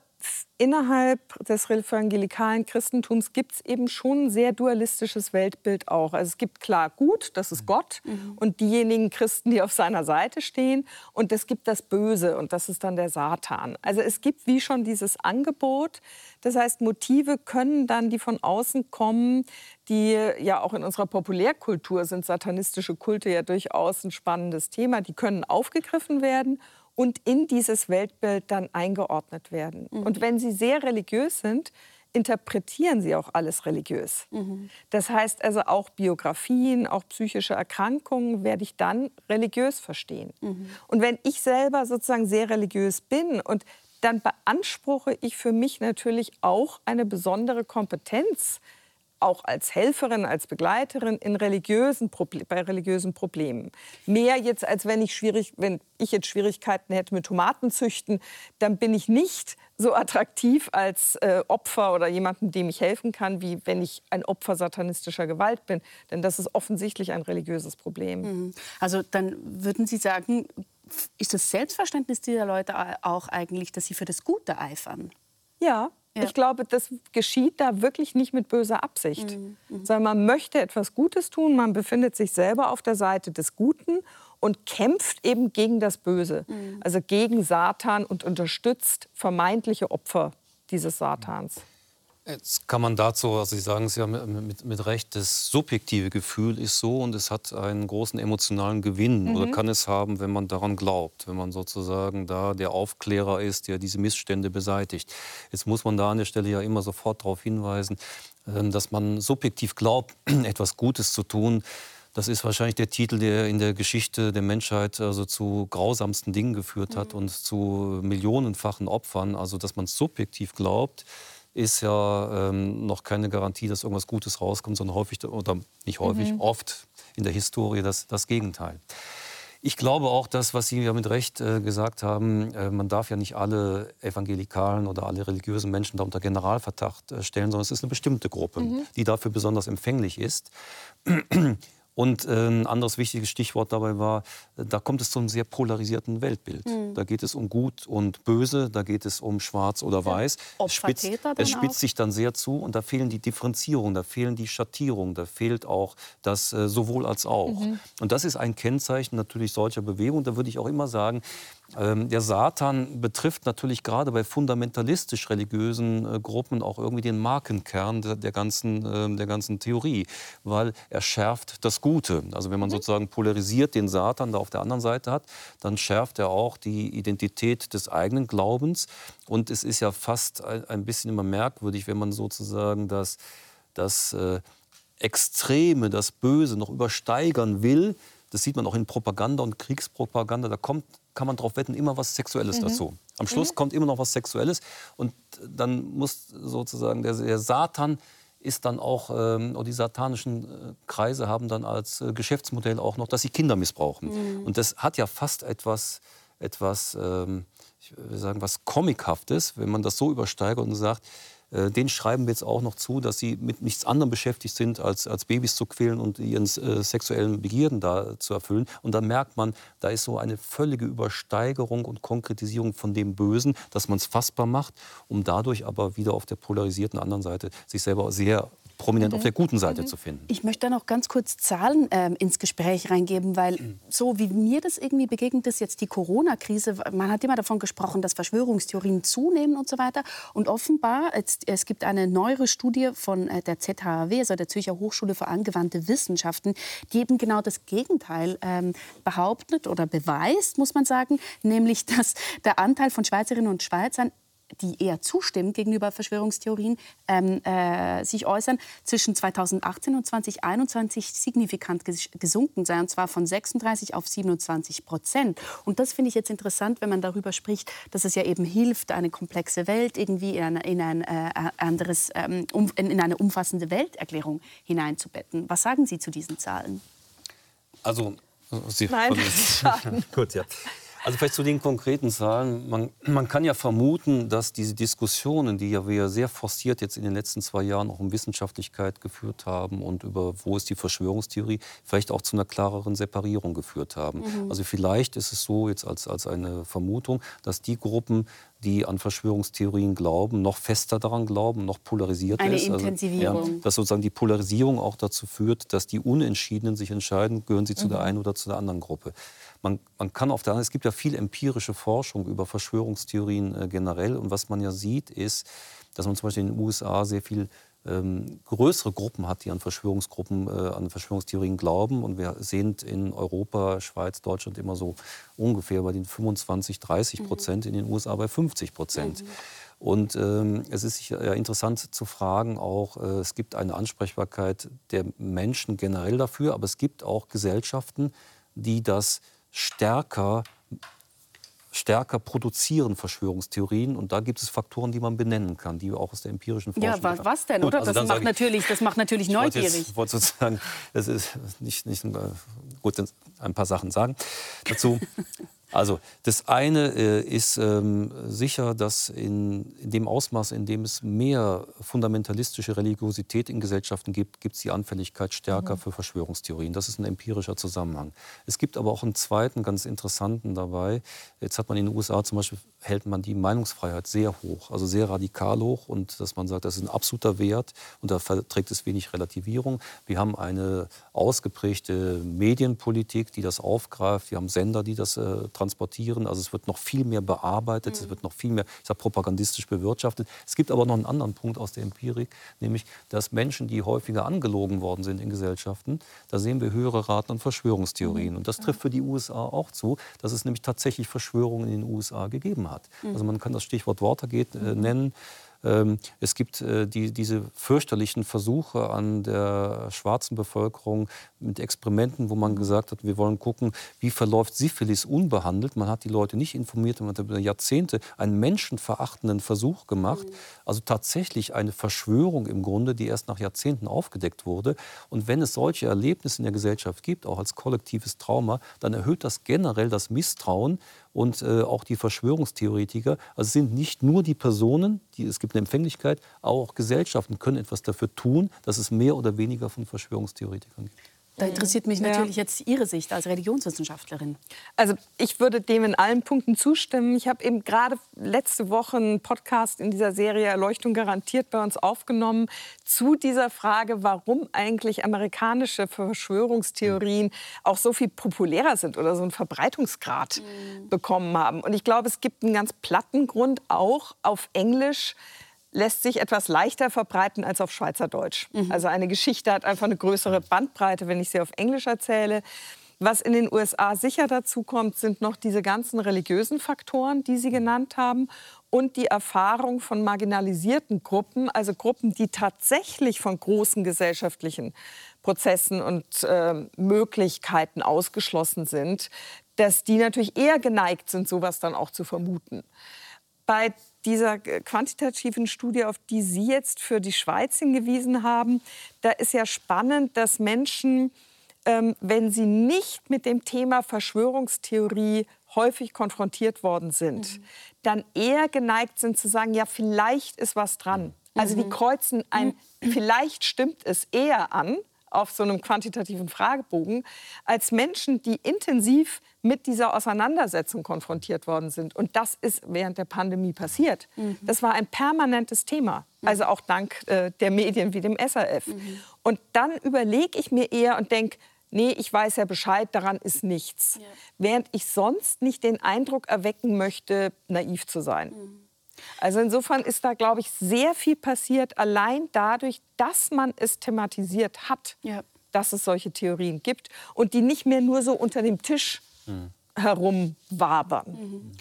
innerhalb des evangelikalen Christentums gibt es eben schon ein sehr dualistisches Weltbild auch. Also es gibt klar gut, das ist Gott mhm. und diejenigen Christen, die auf seiner Seite stehen. Und es gibt das Böse und das ist dann der Satan. Also es gibt wie schon dieses Angebot. Das heißt, Motive können dann, die von außen kommen, die ja auch in unserer Populärkultur sind satanistische Kulte ja durchaus ein spannendes Thema, die können aufgegriffen werden und in dieses Weltbild dann eingeordnet werden. Mhm. Und wenn sie sehr religiös sind, interpretieren sie auch alles religiös. Mhm. Das heißt also auch Biografien, auch psychische Erkrankungen werde ich dann religiös verstehen. Mhm. Und wenn ich selber sozusagen sehr religiös bin und dann beanspruche ich für mich natürlich auch eine besondere Kompetenz, auch als Helferin, als Begleiterin in religiösen bei religiösen Problemen. Mehr jetzt, als wenn ich, schwierig, wenn ich jetzt Schwierigkeiten hätte mit Tomaten züchten, dann bin ich nicht so attraktiv als äh, Opfer oder jemandem, dem ich helfen kann, wie wenn ich ein Opfer satanistischer Gewalt bin. Denn das ist offensichtlich ein religiöses Problem. Mhm. Also dann würden Sie sagen, ist das Selbstverständnis dieser Leute auch eigentlich, dass sie für das Gute eifern? Ja, ja. Ich glaube, das geschieht da wirklich nicht mit böser Absicht, mhm. Mhm. sondern man möchte etwas Gutes tun, man befindet sich selber auf der Seite des Guten und kämpft eben gegen das Böse, mhm. also gegen Satan und unterstützt vermeintliche Opfer dieses Satans. Jetzt kann man dazu, also Sie sagen es ja mit, mit, mit, Recht, das subjektive Gefühl ist so und es hat einen großen emotionalen Gewinn mhm. oder kann es haben, wenn man daran glaubt, wenn man sozusagen da der Aufklärer ist, der diese Missstände beseitigt. Jetzt muss man da an der Stelle ja immer sofort darauf hinweisen, ähm, dass man subjektiv glaubt, etwas Gutes zu tun. Das ist wahrscheinlich der Titel, der in der Geschichte der Menschheit also zu grausamsten Dingen geführt hat mhm. und zu millionenfachen Opfern. Also dass man subjektiv glaubt, ist ja ähm, noch keine Garantie, dass irgendwas Gutes rauskommt, sondern häufig, oder nicht häufig, mhm. oft in der Historie das, das Gegenteil. Ich glaube auch, dass, was Sie ja mit Recht äh, gesagt haben, äh, man darf ja nicht alle evangelikalen oder alle religiösen Menschen da unter Generalverdacht äh, stellen, sondern es ist eine bestimmte Gruppe, mhm. die dafür besonders empfänglich ist. Und äh, ein anderes wichtiges Stichwort dabei war, äh, da kommt es zu einem sehr polarisierten Weltbild. Mhm. Da geht es um Gut und Böse, da geht es um Schwarz oder Weiß. Ja. Es spitzt, es spitzt sich dann sehr zu und da fehlen die Differenzierungen, da fehlen die Schattierungen, da fehlt auch das äh, sowohl als auch. Mhm. Und das ist ein Kennzeichen natürlich solcher Bewegungen. Da würde ich auch immer sagen, der Satan betrifft natürlich gerade bei fundamentalistisch-religiösen äh, Gruppen auch irgendwie den Markenkern der, ganzen, äh, der ganzen Theorie, weil er schärft das Gute. Also wenn man mhm. sozusagen polarisiert den Satan da auf der anderen Seite hat, dann schärft er auch die Identität des eigenen Glaubens. Und es ist ja fast ein, ein bisschen immer merkwürdig, wenn man sozusagen das, das äh, Extreme, das Böse noch übersteigern will. Das sieht man auch in Propaganda und Kriegspropaganda. Da kommt kann man darauf wetten, immer was Sexuelles mhm. dazu. Am Schluss mhm. kommt immer noch was Sexuelles und dann muss sozusagen der, der Satan ist dann auch, ähm, die satanischen äh, Kreise haben dann als äh, Geschäftsmodell auch noch, dass sie Kinder missbrauchen. Mhm. Und das hat ja fast etwas, etwas ähm, ich will sagen, was Comichaftes, wenn man das so übersteigert und sagt, den schreiben wir jetzt auch noch zu, dass sie mit nichts anderem beschäftigt sind, als, als Babys zu quälen und ihren äh, sexuellen Begierden da zu erfüllen. Und dann merkt man, da ist so eine völlige Übersteigerung und Konkretisierung von dem Bösen, dass man es fassbar macht, um dadurch aber wieder auf der polarisierten anderen Seite sich selber sehr prominent mhm. auf der guten Seite mhm. zu finden. Ich möchte da noch ganz kurz Zahlen ähm, ins Gespräch reingeben, weil mhm. so wie mir das irgendwie begegnet ist, jetzt die Corona-Krise, man hat immer davon gesprochen, dass Verschwörungstheorien zunehmen und so weiter. Und offenbar, es, es gibt eine neuere Studie von äh, der ZHAW, also der Zürcher Hochschule für angewandte Wissenschaften, die eben genau das Gegenteil ähm, behauptet oder beweist, muss man sagen, nämlich dass der Anteil von Schweizerinnen und Schweizern die eher zustimmen gegenüber Verschwörungstheorien, ähm, äh, sich äußern, zwischen 2018 und 2021 signifikant gesunken sei, und zwar von 36 auf 27 Prozent. Und das finde ich jetzt interessant, wenn man darüber spricht, dass es ja eben hilft, eine komplexe Welt irgendwie in, eine, in ein äh, anderes, ähm, um, in eine umfassende Welterklärung hineinzubetten. Was sagen Sie zu diesen Zahlen? Also, Sie, Nein, Gut, ja. Also vielleicht zu den konkreten Zahlen. Man, man, kann ja vermuten, dass diese Diskussionen, die ja wir sehr forciert jetzt in den letzten zwei Jahren auch um Wissenschaftlichkeit geführt haben und über wo ist die Verschwörungstheorie, vielleicht auch zu einer klareren Separierung geführt haben. Mhm. Also vielleicht ist es so jetzt als, als eine Vermutung, dass die Gruppen, die an Verschwörungstheorien glauben, noch fester daran glauben, noch polarisierter eine ist. Eine Intensivierung. Also, ja, dass sozusagen die Polarisierung auch dazu führt, dass die Unentschiedenen sich entscheiden, gehören sie zu mhm. der einen oder zu der anderen Gruppe. Man, man kann auf der anderen, es gibt ja viel empirische Forschung über Verschwörungstheorien äh, generell. Und was man ja sieht, ist, dass man zum Beispiel in den USA sehr viel ähm, größere Gruppen hat, die an Verschwörungsgruppen, äh, an Verschwörungstheorien glauben. Und wir sind in Europa, Schweiz, Deutschland immer so ungefähr bei den 25, 30 Prozent, mhm. in den USA bei 50 Prozent. Mhm. Und ähm, es ist ja interessant zu fragen, auch äh, es gibt eine Ansprechbarkeit der Menschen generell dafür, aber es gibt auch Gesellschaften, die das stärker stärker produzieren Verschwörungstheorien. Und da gibt es Faktoren, die man benennen kann, die auch aus der empirischen Forschung. Ja, was, was denn, Gut, oder? Also das, macht natürlich, das macht natürlich neugierig. Ich wollte sozusagen, das ist nicht, nicht gut, ein paar Sachen sagen dazu. Also das eine äh, ist ähm, sicher, dass in, in, dem Ausmaß, in dem es mehr fundamentalistische Religiosität in Gesellschaften gibt, gibt es die Anfälligkeit stärker mhm. für Verschwörungstheorien. Das ist ein empirischer Zusammenhang. Es gibt aber auch einen zweiten, ganz interessanten dabei. Jetzt hat man in den USA zum Beispiel, hält man die Meinungsfreiheit sehr hoch, also sehr radikal hoch und dass man sagt, das ist ein absoluter Wert und da verträgt es wenig Relativierung. Wir haben eine ausgeprägte Medienpolitik, die das aufgreift. Wir haben Sender, die das äh, transportieren. Also es wird noch viel mehr bearbeitet, mhm. es wird noch viel mehr ich sag, propagandistisch bewirtschaftet. Es gibt aber noch einen anderen Punkt aus der Empirik, nämlich dass Menschen, die häufiger angelogen worden sind in Gesellschaften, da sehen wir höhere Raten an Verschwörungstheorien. Mhm. Und das trifft für die USA auch zu, dass es nämlich tatsächlich Verschwörungen in den USA gegeben hat. Mhm. Also man kann das Stichwort Watergate äh, nennen. Ähm, es gibt äh, die, diese fürchterlichen Versuche an der schwarzen Bevölkerung mit Experimenten, wo man gesagt hat, wir wollen gucken, wie verläuft Syphilis unbehandelt. Man hat die Leute nicht informiert, man hat über Jahrzehnte einen menschenverachtenden Versuch gemacht. Mhm. Also tatsächlich eine Verschwörung im Grunde, die erst nach Jahrzehnten aufgedeckt wurde. Und wenn es solche Erlebnisse in der Gesellschaft gibt, auch als kollektives Trauma, dann erhöht das generell das Misstrauen und äh, auch die Verschwörungstheoretiker. Also es sind nicht nur die Personen, die, es gibt eine Empfänglichkeit, auch Gesellschaften können etwas dafür tun, dass es mehr oder weniger von Verschwörungstheoretikern gibt. Da interessiert mich natürlich ja. jetzt Ihre Sicht als Religionswissenschaftlerin. Also ich würde dem in allen Punkten zustimmen. Ich habe eben gerade letzte Woche einen Podcast in dieser Serie Erleuchtung garantiert bei uns aufgenommen zu dieser Frage, warum eigentlich amerikanische Verschwörungstheorien auch so viel populärer sind oder so einen Verbreitungsgrad mhm. bekommen haben. Und ich glaube, es gibt einen ganz platten Grund auch auf Englisch lässt sich etwas leichter verbreiten als auf Schweizerdeutsch. Mhm. Also eine Geschichte hat einfach eine größere Bandbreite, wenn ich sie auf Englisch erzähle. Was in den USA sicher dazu kommt, sind noch diese ganzen religiösen Faktoren, die Sie genannt haben, und die Erfahrung von marginalisierten Gruppen, also Gruppen, die tatsächlich von großen gesellschaftlichen Prozessen und äh, Möglichkeiten ausgeschlossen sind, dass die natürlich eher geneigt sind, sowas dann auch zu vermuten. Bei dieser quantitativen Studie, auf die Sie jetzt für die Schweiz hingewiesen haben, da ist ja spannend, dass Menschen, ähm, wenn sie nicht mit dem Thema Verschwörungstheorie häufig konfrontiert worden sind, mhm. dann eher geneigt sind zu sagen, ja, vielleicht ist was dran. Also die mhm. kreuzen ein, mhm. vielleicht stimmt es eher an, auf so einem quantitativen Fragebogen als Menschen, die intensiv mit dieser Auseinandersetzung konfrontiert worden sind. Und das ist während der Pandemie passiert. Mhm. Das war ein permanentes Thema, mhm. also auch dank äh, der Medien wie dem SRF. Mhm. Und dann überlege ich mir eher und denke, nee, ich weiß ja Bescheid, daran ist nichts. Ja. Während ich sonst nicht den Eindruck erwecken möchte, naiv zu sein. Mhm. Also insofern ist da, glaube ich, sehr viel passiert, allein dadurch, dass man es thematisiert hat, ja. dass es solche Theorien gibt und die nicht mehr nur so unter dem Tisch mhm. herumwabern. Mhm.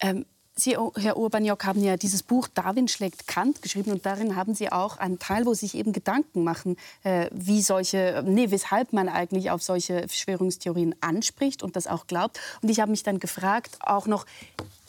Ähm, Sie, Herr Urbaniok, haben ja dieses Buch Darwin schlägt Kant geschrieben und darin haben Sie auch einen Teil, wo Sie sich eben Gedanken machen, äh, wie solche, nee, weshalb man eigentlich auf solche Verschwörungstheorien anspricht und das auch glaubt. Und ich habe mich dann gefragt, auch noch,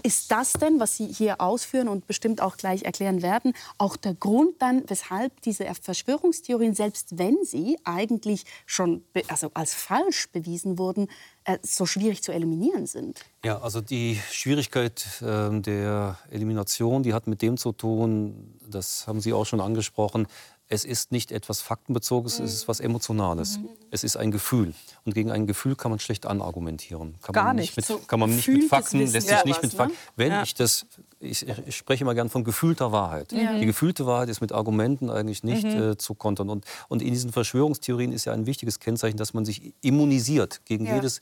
ist das denn, was Sie hier ausführen und bestimmt auch gleich erklären werden, auch der Grund dann, weshalb diese Verschwörungstheorien, selbst wenn sie eigentlich schon also als falsch bewiesen wurden, äh, so schwierig zu eliminieren sind? Ja, also die Schwierigkeit äh, der Elimination, die hat mit dem zu tun, das haben Sie auch schon angesprochen, es ist nicht etwas Faktenbezogenes, mhm. es ist was Emotionales. Mhm. Es ist ein Gefühl. Und gegen ein Gefühl kann man schlecht anargumentieren. Kann Gar man nicht. Mit, so kann man nicht mit Fakten, lässt sich ja, nicht was, mit Fakten. Ne? Wenn ja. ich das, ich, ich, spreche immer gern von gefühlter Wahrheit. Ja. Die gefühlte Wahrheit ist mit Argumenten eigentlich nicht mhm. äh, zu kontern. Und, und in diesen Verschwörungstheorien ist ja ein wichtiges Kennzeichen, dass man sich immunisiert gegen jedes äh,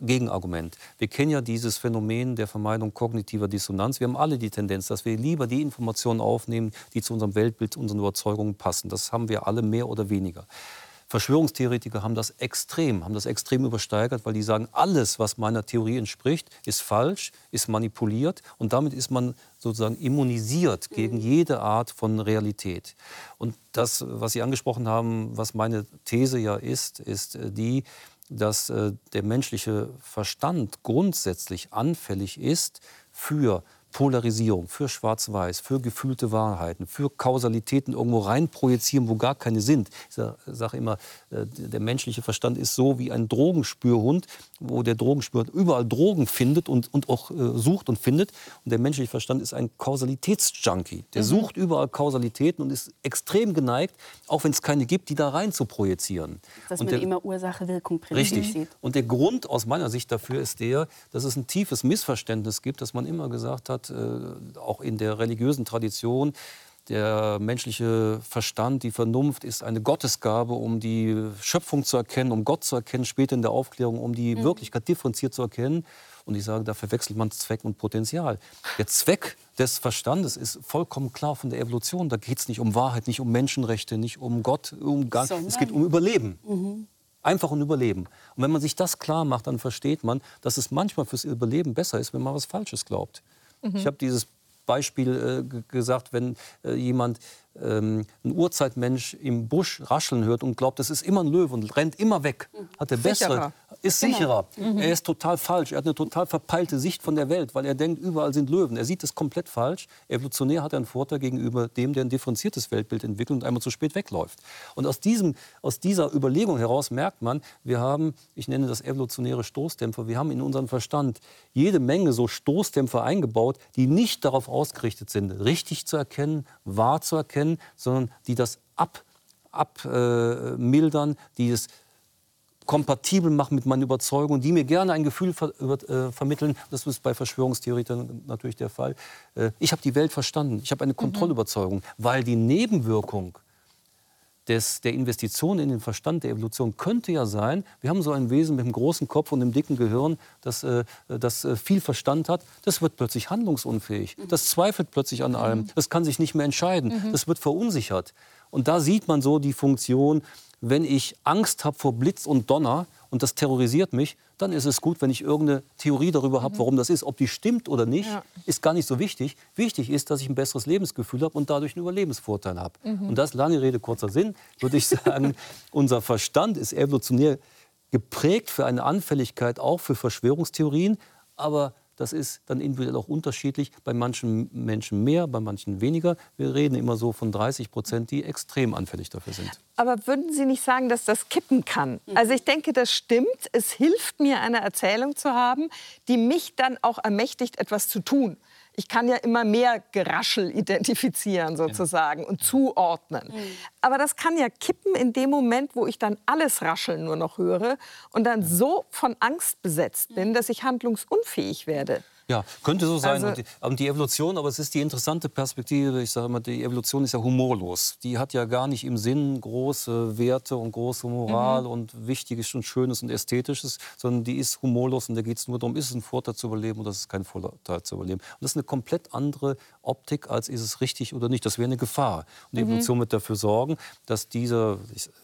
Gegenargument. Wir kennen ja dieses Phänomen der Vermeidung kognitiver Dissonanz. Wir haben alle die Tendenz, dass wir lieber die Informationen aufnehmen, die zu unserem Weltbild, unseren Überzeugungen passen. Das haben wir alle mehr oder weniger. Verschwörungstheoretiker haben das extrem, haben das extrem übersteigert, weil die sagen, alles, was meiner Theorie entspricht, ist falsch, ist manipuliert und damit ist man sozusagen immunisiert gegen jede Art von Realität. Und das, was Sie angesprochen haben, was meine These ja ist, ist äh, die, dass äh, der menschliche Verstand grundsätzlich anfällig ist für Polarisierung, für Schwarz-Weiß, für gefühlte Wahrheiten, für Kausalitäten irgendwo reinprojizieren, wo gar keine sind. Ich sage immer, äh, der menschliche Verstand ist so wie ein Drogenspürhund, wo der Drogenspürhund überall Drogen findet und, und auch äh, sucht und findet. Und der menschliche Verstand ist ein Kausalitätsjunkie. Der mhm. sucht überall Kausalitäten und ist extrem geneigt, auch wenn es keine gibt, die da rein zu projizieren. Dass und man der, immer Ursache-Wirkung Richtig. sieht. Und der Grund aus meiner Sicht dafür ist der, dass es ein tiefes Missverständnis gibt, dass man immer gesagt hat, äh, auch in der religiösen Tradition, der menschliche Verstand, die Vernunft ist eine Gottesgabe, um die Schöpfung zu erkennen, um Gott zu erkennen, später in der Aufklärung, um die mhm. Wirklichkeit differenziert zu erkennen. Und ich sage, da verwechselt man Zweck und Potenzial. Der Zweck des Verstandes ist vollkommen klar von der Evolution. Da geht es nicht um Wahrheit, nicht um Menschenrechte, nicht um Gott, um gar, es geht um Überleben. Mhm. Einfach um Überleben. Und wenn man sich das klar macht, dann versteht man, dass es manchmal fürs Überleben besser ist, wenn man was Falsches glaubt. Mhm. Ich habe dieses Beispiel äh, gesagt, wenn äh, jemand ähm, ein Urzeitmensch im Busch rascheln hört und glaubt, das ist immer ein Löwe und rennt immer weg, hat er bessere, ist genau. sicherer. Mhm. Er ist total falsch. Er hat eine total verpeilte Sicht von der Welt, weil er denkt, überall sind Löwen. Er sieht es komplett falsch. Evolutionär hat er einen Vorteil gegenüber dem, der ein differenziertes Weltbild entwickelt und einmal zu spät wegläuft. Und aus, diesem, aus dieser Überlegung heraus merkt man, wir haben, ich nenne das evolutionäre Stoßdämpfer, wir haben in unserem Verstand jede Menge so Stoßdämpfer eingebaut, die nicht darauf ausgerichtet sind, richtig zu erkennen, wahr zu erkennen, sondern die das abmildern, ab, äh, die es kompatibel machen mit meinen Überzeugungen, die mir gerne ein Gefühl ver äh, vermitteln. Das ist bei Verschwörungstheoretikern natürlich der Fall. Äh, ich habe die Welt verstanden. Ich habe eine mhm. Kontrollüberzeugung, mhm. weil die Nebenwirkung des, der Investition in den Verstand der Evolution könnte ja sein, wir haben so ein Wesen mit einem großen Kopf und einem dicken Gehirn, das, äh, das äh, viel Verstand hat, das wird plötzlich handlungsunfähig. Mhm. Das zweifelt plötzlich an allem. Mhm. Das kann sich nicht mehr entscheiden. Mhm. Das wird verunsichert. Und da sieht man so die Funktion, wenn ich Angst habe vor Blitz und Donner und das terrorisiert mich, dann ist es gut, wenn ich irgendeine Theorie darüber habe, mhm. warum das ist. Ob die stimmt oder nicht, ja. ist gar nicht so wichtig. Wichtig ist, dass ich ein besseres Lebensgefühl habe und dadurch einen Überlebensvorteil habe. Mhm. Und das, lange Rede, kurzer Sinn, würde ich sagen, unser Verstand ist evolutionär geprägt für eine Anfälligkeit auch für Verschwörungstheorien, aber das ist dann individuell auch unterschiedlich. Bei manchen Menschen mehr, bei manchen weniger. Wir reden immer so von 30 Prozent, die extrem anfällig dafür sind. Aber würden Sie nicht sagen, dass das kippen kann? Also ich denke, das stimmt. Es hilft mir, eine Erzählung zu haben, die mich dann auch ermächtigt, etwas zu tun ich kann ja immer mehr Geraschel identifizieren sozusagen und zuordnen. Mhm. Aber das kann ja kippen in dem Moment, wo ich dann alles Rascheln nur noch höre und dann so von Angst besetzt bin, dass ich handlungsunfähig werde. Ja, könnte so sein. Also, und, die, und, die, Evolution, aber es ist die interessante Perspektive. Ich sage immer, die Evolution ist ja humorlos. Die hat ja gar nicht im Sinn große Werte und große Moral mhm. und Wichtiges und Schönes und Ästhetisches, sondern die ist humorlos und da geht es nur darum, ist es ein Vorteil zu überleben oder ist es kein Vorteil zu überleben. Und das ist eine komplett andere Optik, als ist es richtig oder nicht. Das wäre eine Gefahr. Und die mhm. Evolution wird dafür sorgen, dass dieser,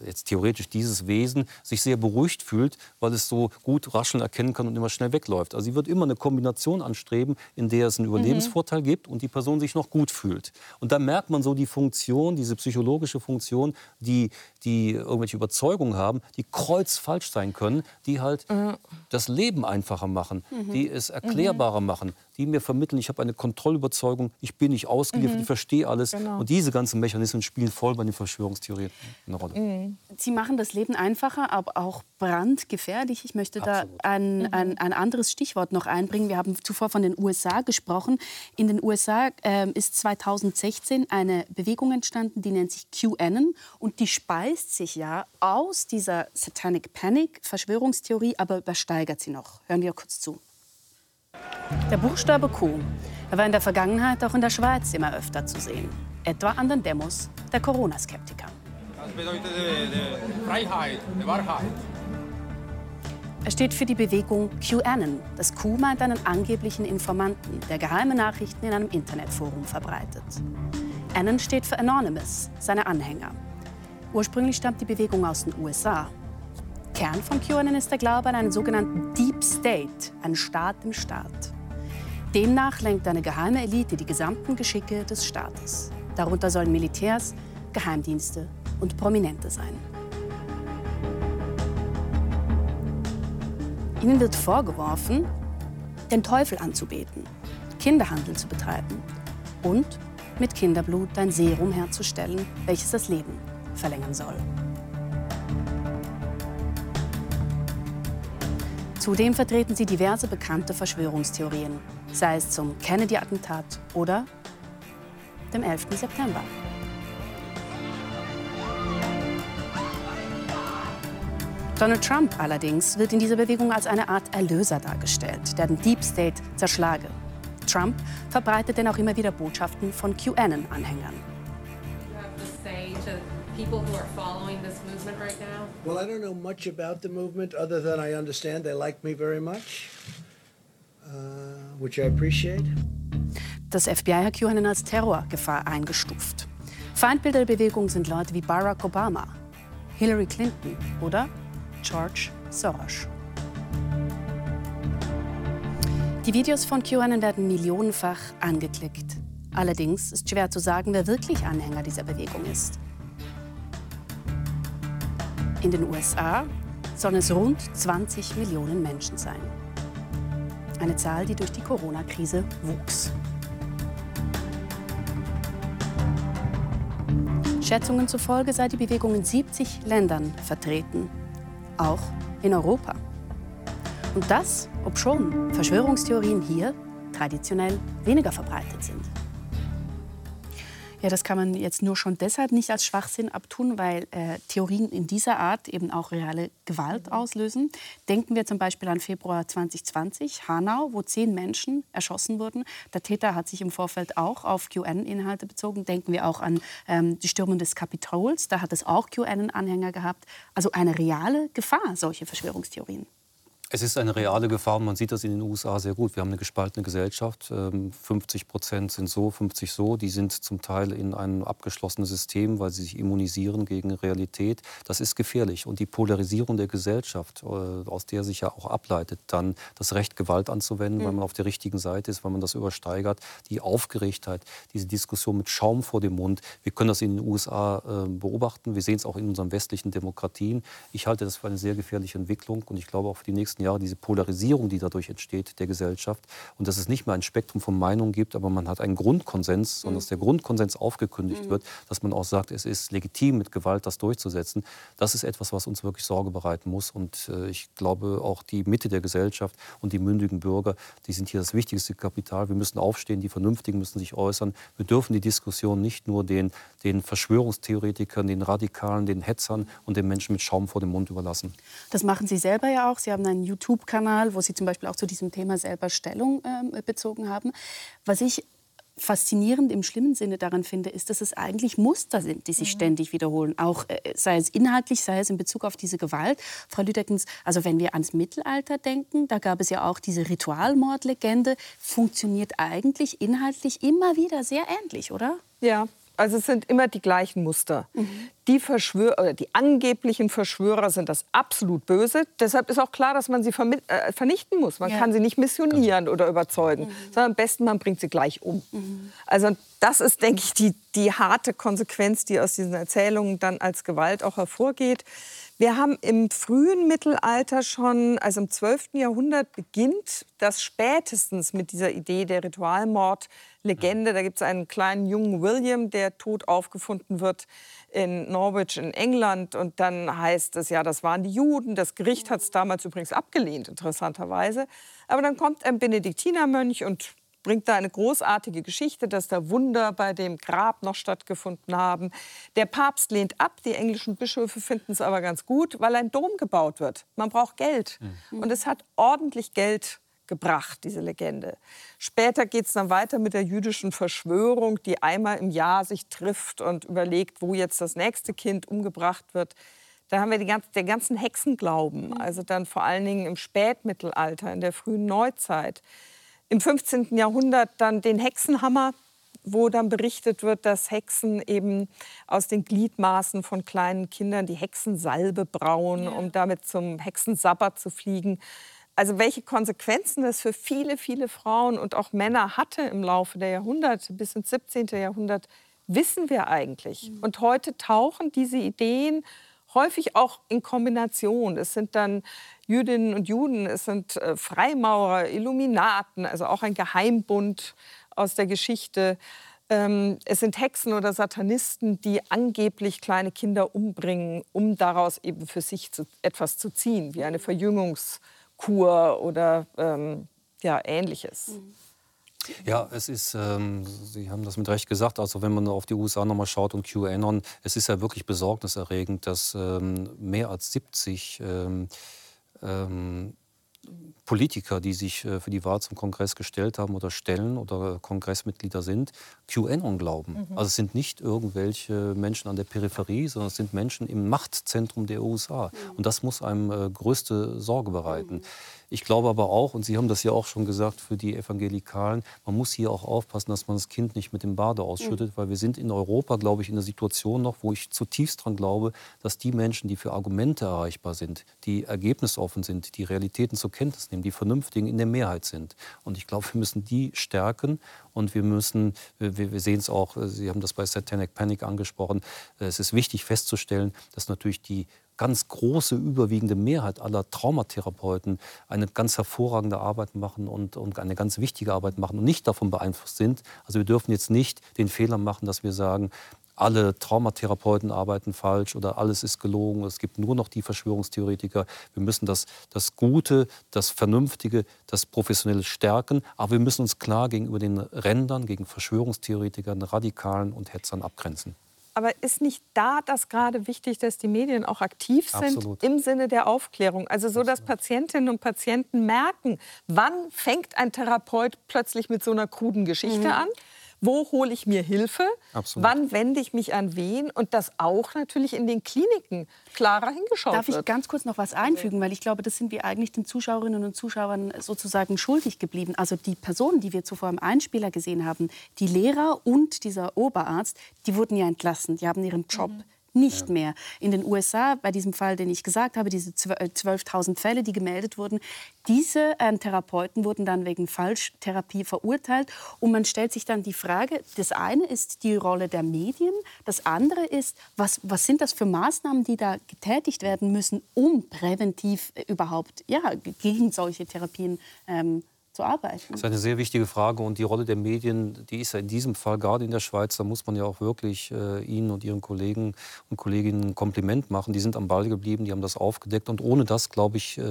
jetzt theoretisch dieses Wesen sich sehr beruhigt fühlt, weil es so gut rascheln erkennen kann und immer schnell wegläuft. Also sie wird immer eine Kombination anstreben, in der es einen Überlebensvorteil mhm. gibt und die Person sich noch gut fühlt. Und da merkt man so die Funktion, diese psychologische Funktion, die, die irgendwelche Überzeugungen haben, die kreuzfalsch sein können, die halt mhm. das Leben einfacher machen, mhm. die es erklärbarer machen, die mir vermitteln, ich habe eine Kontrollüberzeugung, ich bin nicht ausgeliefert, mhm. ich verstehe alles. Genau. Und diese ganzen Mechanismen spielen voll bei den Verschwörungstheorien eine Rolle. Mhm. Sie machen das Leben einfacher, aber auch brandgefährlich. Ich möchte Absolut. da ein, mhm. ein, ein, anderes Stichwort noch einbringen. Wir haben zuvor von den USA gesprochen. In den USA äh, ist 2016 eine Bewegung entstanden, die nennt sich QAnon. Und die speist sich ja aus dieser Satanic Panic, Verschwörungstheorie, aber übersteigert sie noch. Hören wir kurz zu. Der Buchstabe Q war in der Vergangenheit auch in der Schweiz immer öfter zu sehen, etwa an den Demos der Corona-Skeptiker. Das bedeutet Freiheit, Wahrheit. Er steht für die Bewegung QAnon. Das Q meint einen angeblichen Informanten, der geheime Nachrichten in einem Internetforum verbreitet. Anon steht für Anonymous, seine Anhänger. Ursprünglich stammt die Bewegung aus den USA Kern von QAnon ist der Glaube an einen sogenannten Deep State, einen Staat im Staat. Demnach lenkt eine geheime Elite die gesamten Geschicke des Staates. Darunter sollen Militärs, Geheimdienste und Prominente sein. Ihnen wird vorgeworfen, den Teufel anzubeten, Kinderhandel zu betreiben und mit Kinderblut ein Serum herzustellen, welches das Leben verlängern soll. Zudem vertreten sie diverse bekannte Verschwörungstheorien, sei es zum Kennedy-Attentat oder dem 11. September. Donald Trump allerdings wird in dieser Bewegung als eine Art Erlöser dargestellt, der den Deep State zerschlage. Trump verbreitet denn auch immer wieder Botschaften von QAnon-Anhängern. people who are following this movement right now? Well, I don't know much about the movement other than I understand they like me very much, uh, which I appreciate. Das FBI hat QAnon als Terrorgefahr eingestuft. Feindbilder der Bewegung sind Leute wie Barack Obama, Hillary Clinton oder George Soros. Die Videos von QAnon werden millionenfach angeklickt. Allerdings ist schwer zu sagen, wer wirklich Anhänger dieser Bewegung ist. In den USA sollen es rund 20 Millionen Menschen sein. Eine Zahl, die durch die Corona-Krise wuchs. Schätzungen zufolge sei die Bewegung in 70 Ländern vertreten, auch in Europa. Und das, obschon Verschwörungstheorien hier traditionell weniger verbreitet sind. Ja, das kann man jetzt nur schon deshalb nicht als Schwachsinn abtun, weil äh, Theorien in dieser Art eben auch reale Gewalt auslösen. Denken wir zum Beispiel an Februar 2020, Hanau, wo zehn Menschen erschossen wurden. Der Täter hat sich im Vorfeld auch auf QN-Inhalte bezogen. Denken wir auch an ähm, die Stürmung des Kapitols, da hat es auch QN-Anhänger gehabt. Also eine reale Gefahr, solche Verschwörungstheorien. Es ist eine reale Gefahr. Man sieht das in den USA sehr gut. Wir haben eine gespaltene Gesellschaft. 50 ähm, Prozent sind so, 50 so. Die sind zum Teil in einem abgeschlossenen System, weil sie sich immunisieren gegen Realität. Das ist gefährlich. Und die Polarisierung der Gesellschaft, äh, aus der sich ja auch ableitet, dann das Recht, Gewalt anzuwenden, mhm. weil man auf der richtigen Seite ist, weil man das übersteigert, die Aufgeregtheit, diese Diskussion mit Schaum vor dem Mund. Wir können das in den USA ähm, beobachten. Wir sehen es auch in unseren westlichen Demokratien. Ich halte das für eine sehr gefährliche Entwicklung. Und ich glaube auch für die nächsten letzten Jahre, diese Polarisierung, die dadurch entsteht, der Gesellschaft. Und dass es nicht mehr ein Spektrum von Meinungen gibt, aber man hat einen Grundkonsens, sondern dass der Grundkonsens aufgekündigt mhm. wird, dass man auch sagt, es ist legitim, mit Gewalt das durchzusetzen. Das ist etwas, was uns wirklich Sorge bereiten muss. Und äh, ich glaube, auch die Mitte der Gesellschaft und die mündigen Bürger, die sind hier das wichtigste Kapital. Wir müssen aufstehen, die Vernünftigen müssen sich äußern. Wir dürfen die Diskussion nicht nur den, den Verschwörungstheoretikern, den Radikalen, den Hetzern und den Menschen mit Schaum vor dem Mund überlassen. Das machen Sie selber ja auch. Sie haben einen YouTube-Kanal, wo Sie zum Beispiel auch zu diesem Thema selber Stellung äh, bezogen haben. Was ich faszinierend im schlimmen Sinne daran finde, ist, dass es eigentlich Muster sind, die sich mhm. ständig wiederholen. Auch äh, sei es inhaltlich, sei es in Bezug auf diese Gewalt. Frau Lüdeckens, also wenn wir ans Mittelalter denken, da gab es ja auch diese Ritualmordlegende, funktioniert eigentlich inhaltlich immer wieder sehr ähnlich, oder? Ja, also es sind immer die gleichen Muster. Mhm. Die, Verschwör oder die angeblichen Verschwörer sind das absolut Böse. Deshalb ist auch klar, dass man sie äh, vernichten muss. Man ja. kann sie nicht missionieren oder überzeugen, mhm. sondern am besten man bringt sie gleich um. Mhm. Also das ist, denke ich, die, die harte Konsequenz, die aus diesen Erzählungen dann als Gewalt auch hervorgeht. Wir haben im frühen Mittelalter schon, also im 12. Jahrhundert beginnt das spätestens mit dieser Idee der Ritualmordlegende. Da gibt es einen kleinen jungen William, der tot aufgefunden wird in Norwich in England. Und dann heißt es ja, das waren die Juden. Das Gericht hat es damals übrigens abgelehnt, interessanterweise. Aber dann kommt ein Benediktinermönch und bringt da eine großartige Geschichte, dass da Wunder bei dem Grab noch stattgefunden haben. Der Papst lehnt ab, die englischen Bischöfe finden es aber ganz gut, weil ein Dom gebaut wird. Man braucht Geld. Mhm. Und es hat ordentlich Geld gebracht, diese Legende. Später geht es dann weiter mit der jüdischen Verschwörung, die einmal im Jahr sich trifft und überlegt, wo jetzt das nächste Kind umgebracht wird. Da haben wir die ganze, den ganzen Hexenglauben, mhm. also dann vor allen Dingen im Spätmittelalter, in der frühen Neuzeit im 15. Jahrhundert dann den Hexenhammer, wo dann berichtet wird, dass Hexen eben aus den Gliedmaßen von kleinen Kindern die Hexensalbe brauen, ja. um damit zum Hexensabbat zu fliegen. Also welche Konsequenzen das für viele, viele Frauen und auch Männer hatte im Laufe der Jahrhunderte bis ins 17. Jahrhundert, wissen wir eigentlich. Mhm. Und heute tauchen diese Ideen häufig auch in Kombination. Es sind dann Jüdinnen und Juden, es sind äh, Freimaurer, Illuminaten, also auch ein Geheimbund aus der Geschichte. Ähm, es sind Hexen oder Satanisten, die angeblich kleine Kinder umbringen, um daraus eben für sich etwas zu ziehen, wie eine Verjüngungskur oder ähm, ja, ähnliches. Ja, es ist, ähm, Sie haben das mit Recht gesagt, also wenn man auf die USA nochmal schaut und QAnon, es ist ja wirklich besorgniserregend, dass ähm, mehr als 70 ähm, ähm Politiker, die sich äh, für die Wahl zum Kongress gestellt haben oder stellen oder Kongressmitglieder sind, QAnon glauben. Mhm. Also es sind nicht irgendwelche Menschen an der Peripherie, sondern es sind Menschen im Machtzentrum der USA. Mhm. Und das muss einem äh, größte Sorge bereiten. Mhm. Ich glaube aber auch, und Sie haben das ja auch schon gesagt für die Evangelikalen, man muss hier auch aufpassen, dass man das Kind nicht mit dem Bade ausschüttet, mhm. weil wir sind in Europa, glaube ich, in einer Situation noch, wo ich zutiefst daran glaube, dass die Menschen, die für Argumente erreichbar sind, die ergebnisoffen sind, die Realitäten zur Kenntnis nehmen, die Vernünftigen in der Mehrheit sind. Und ich glaube, wir müssen die stärken und wir müssen, wir, wir sehen es auch, Sie haben das bei Satanic Panic angesprochen, es ist wichtig festzustellen, dass natürlich die ganz große, überwiegende Mehrheit aller Traumatherapeuten eine ganz hervorragende Arbeit machen und, und eine ganz wichtige Arbeit machen und nicht davon beeinflusst sind. Also wir dürfen jetzt nicht den Fehler machen, dass wir sagen, alle Traumatherapeuten arbeiten falsch oder alles ist gelogen, es gibt nur noch die Verschwörungstheoretiker. Wir müssen das, das Gute, das Vernünftige, das Professionelle stärken, aber wir müssen uns klar gegenüber den Rändern, gegen Verschwörungstheoretikern, Radikalen und Hetzern abgrenzen. Aber ist nicht da das gerade wichtig, dass die Medien auch aktiv sind Absolut. im Sinne der Aufklärung? Also so, dass Patientinnen und Patienten merken, wann fängt ein Therapeut plötzlich mit so einer kruden Geschichte mhm. an? Wo hole ich mir Hilfe? Absolut. Wann wende ich mich an wen? Und das auch natürlich in den Kliniken klarer hingeschaut Darf wird. ich ganz kurz noch was einfügen? Weil ich glaube, das sind wir eigentlich den Zuschauerinnen und Zuschauern sozusagen schuldig geblieben. Also die Personen, die wir zuvor im Einspieler gesehen haben, die Lehrer und dieser Oberarzt, die wurden ja entlassen. Die haben ihren Job. Mhm nicht ja. mehr. In den USA, bei diesem Fall, den ich gesagt habe, diese 12.000 äh, Fälle, die gemeldet wurden, diese ähm, Therapeuten wurden dann wegen Falschtherapie verurteilt. Und man stellt sich dann die Frage, das eine ist die Rolle der Medien, das andere ist, was, was sind das für Maßnahmen, die da getätigt werden müssen, um präventiv äh, überhaupt ja, gegen solche Therapien ähm, zu arbeiten? Das ist eine sehr wichtige Frage und die Rolle der Medien, die ist ja in diesem Fall gerade in der Schweiz, da muss man ja auch wirklich äh, Ihnen und Ihren Kollegen und Kolleginnen ein Kompliment machen. Die sind am Ball geblieben, die haben das aufgedeckt und ohne das, glaube ich, äh,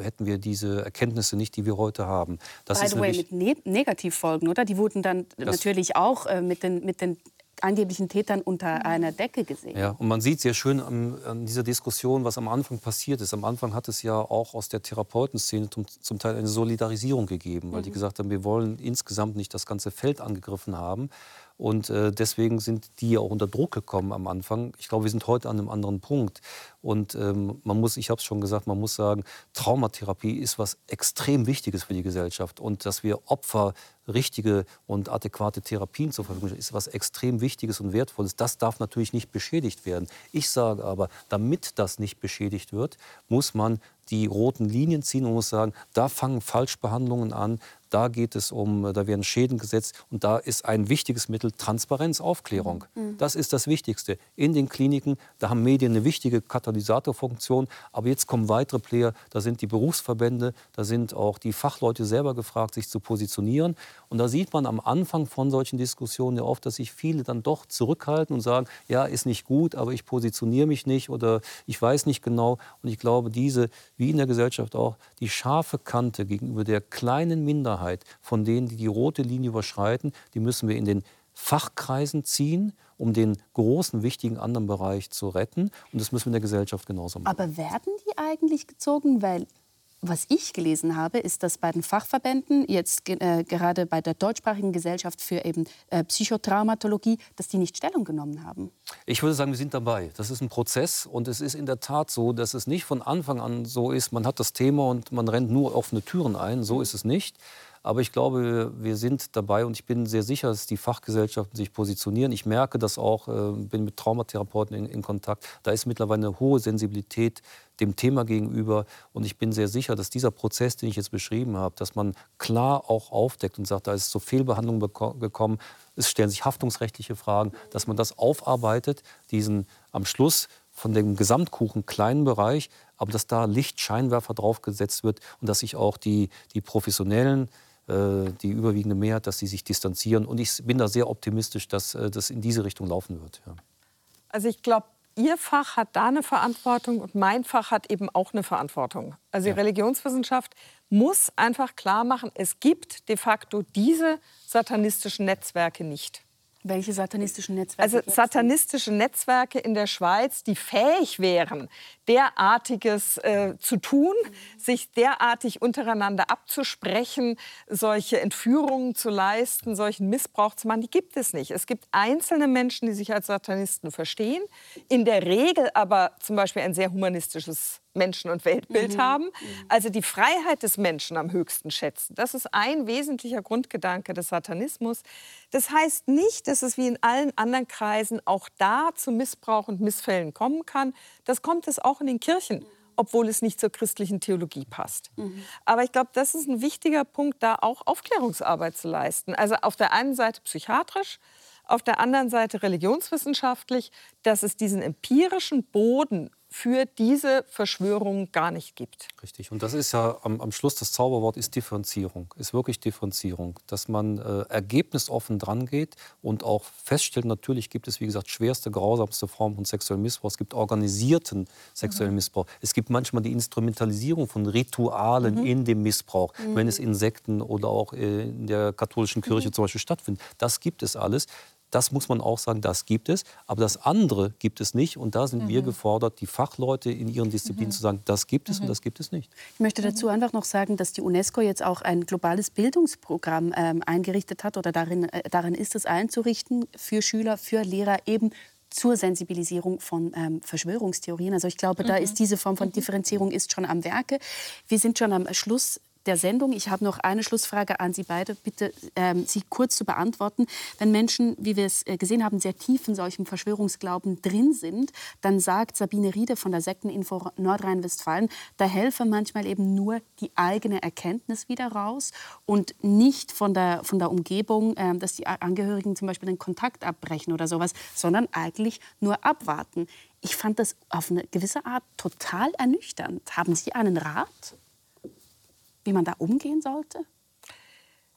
hätten wir diese Erkenntnisse nicht, die wir heute haben. Das By the way, mit ne Negativfolgen, oder? Die wurden dann natürlich auch äh, mit den, mit den angeblichen Tätern unter einer Decke gesehen. Ja, und man sieht sehr schön an, an, dieser Diskussion, was am Anfang passiert ist. Am Anfang hat es ja auch aus der Therapeutenszene zum, zum Teil eine Solidarisierung gegeben, weil mhm. die gesagt haben, wir wollen insgesamt nicht das ganze Feld angegriffen haben. Und äh, deswegen sind die ja auch unter Druck gekommen am Anfang. Ich glaube, wir sind heute an einem anderen Punkt. Und ähm, man muss, ich habe es schon gesagt, man muss sagen, Traumatherapie ist was extrem Wichtiges für die Gesellschaft. Und dass wir Opfer richtige und adäquate Therapien zur Verfügung stellen, ist was extrem Wichtiges und Wertvolles. Das darf natürlich nicht beschädigt werden. Ich sage aber, damit das nicht beschädigt wird, muss man die roten Linien ziehen und muss sagen, da fangen Falschbehandlungen an, da geht es um, da werden Schäden gesetzt und da ist ein wichtiges Mittel Transparenz, Aufklärung. Mhm. Das ist das Wichtigste. In den Kliniken, da haben Medien eine wichtige Katalysatorfunktion, aber jetzt kommen weitere Player, da sind die Berufsverbände, da sind auch die Fachleute selber gefragt, sich zu positionieren. Und da sieht man am Anfang von solchen Diskussionen ja oft, dass sich viele dann doch zurückhalten und sagen, ja, ist nicht gut, aber ich positioniere mich nicht oder ich weiß nicht genau. Und ich glaube, diese, wie in der Gesellschaft auch, die scharfe Kante gegenüber der kleinen Minderheit, von denen, die die rote Linie überschreiten, die müssen wir in den Fachkreisen ziehen, um den großen, wichtigen anderen Bereich zu retten. Und das müssen wir in der Gesellschaft genauso machen. Aber werden die eigentlich gezogen? Weil was ich gelesen habe, ist, dass bei den Fachverbänden, jetzt äh, gerade bei der deutschsprachigen Gesellschaft für eben äh, Psychotraumatologie, dass die nicht Stellung genommen haben. Ich würde sagen, wir sind dabei. Das ist ein Prozess und es ist in der Tat so, dass es nicht von Anfang an so ist, man hat das Thema und man rennt nur offene Türen ein. So ist es nicht. Aber ich glaube, wir sind dabei und ich bin sehr sicher, dass die Fachgesellschaften sich positionieren. Ich merke das auch, äh, bin mit Traumatherapeuten in, in Kontakt. Da ist mittlerweile eine hohe Sensibilität dem Thema gegenüber. Und ich bin sehr sicher, dass dieser Prozess, den ich jetzt beschrieben habe, dass man klar auch aufdeckt und sagt, da ist zu Fehlbehandlung gekommen, es stellen sich haftungsrechtliche Fragen, dass man das aufarbeitet, diesen am Schluss von dem Gesamtkuchen kleinen Bereich, aber dass da Lichtscheinwerfer draufgesetzt wird und dass sich auch die, die professionellen die überwiegende Mehrheit, dass sie sich distanzieren. Und ich bin da sehr optimistisch, dass äh, das in diese Richtung laufen wird. Ja. Also ich glaube, Ihr Fach hat da eine Verantwortung und mein Fach hat eben auch eine Verantwortung. Also die ja. Religionswissenschaft muss einfach klar machen, es gibt de facto diese satanistischen Netzwerke nicht. Welche satanistischen Netzwerke? Also satanistische Netzwerke in der Schweiz, die fähig wären, derartiges äh, zu tun, mhm. sich derartig untereinander abzusprechen, solche Entführungen zu leisten, solchen Missbrauch zu machen, die gibt es nicht. Es gibt einzelne Menschen, die sich als Satanisten verstehen, in der Regel aber zum Beispiel ein sehr humanistisches Menschen- und Weltbild mhm. haben, mhm. also die Freiheit des Menschen am höchsten schätzen. Das ist ein wesentlicher Grundgedanke des Satanismus. Das heißt nicht, dass es wie in allen anderen Kreisen auch da zu Missbrauch und Missfällen kommen kann. Das kommt es auch in den Kirchen obwohl es nicht zur christlichen Theologie passt. Mhm. Aber ich glaube, das ist ein wichtiger Punkt, da auch Aufklärungsarbeit zu leisten. Also auf der einen Seite psychiatrisch, auf der anderen Seite religionswissenschaftlich, dass es diesen empirischen Boden für diese Verschwörung gar nicht gibt. Richtig. Und das ist ja am, am Schluss das Zauberwort ist Differenzierung, ist wirklich Differenzierung, dass man äh, ergebnisoffen dran geht und auch feststellt, natürlich gibt es wie gesagt schwerste, grausamste Formen von sexuellem Missbrauch. Es gibt organisierten sexuellen mhm. Missbrauch. Es gibt manchmal die Instrumentalisierung von Ritualen mhm. in dem Missbrauch, mhm. wenn es in Sekten oder auch in der katholischen Kirche mhm. zum Beispiel stattfindet. Das gibt es alles. Das muss man auch sagen, das gibt es. Aber das andere gibt es nicht. Und da sind mhm. wir gefordert, die Fachleute in ihren Disziplinen mhm. zu sagen, das gibt es mhm. und das gibt es nicht. Ich möchte dazu einfach noch sagen, dass die UNESCO jetzt auch ein globales Bildungsprogramm ähm, eingerichtet hat oder darin, äh, darin ist es einzurichten für Schüler, für Lehrer eben zur Sensibilisierung von ähm, Verschwörungstheorien. Also ich glaube, da ist mhm. diese Form von mhm. Differenzierung ist schon am Werke. Wir sind schon am Schluss der Sendung. Ich habe noch eine Schlussfrage an Sie beide. Bitte, ähm, Sie kurz zu beantworten. Wenn Menschen, wie wir es äh, gesehen haben, sehr tief in solchem Verschwörungsglauben drin sind, dann sagt Sabine Riede von der Sekteninfo Nordrhein-Westfalen, da helfe manchmal eben nur die eigene Erkenntnis wieder raus und nicht von der, von der Umgebung, äh, dass die Angehörigen zum Beispiel den Kontakt abbrechen oder sowas, sondern eigentlich nur abwarten. Ich fand das auf eine gewisse Art total ernüchternd. Haben Sie einen Rat? Wie man da umgehen sollte?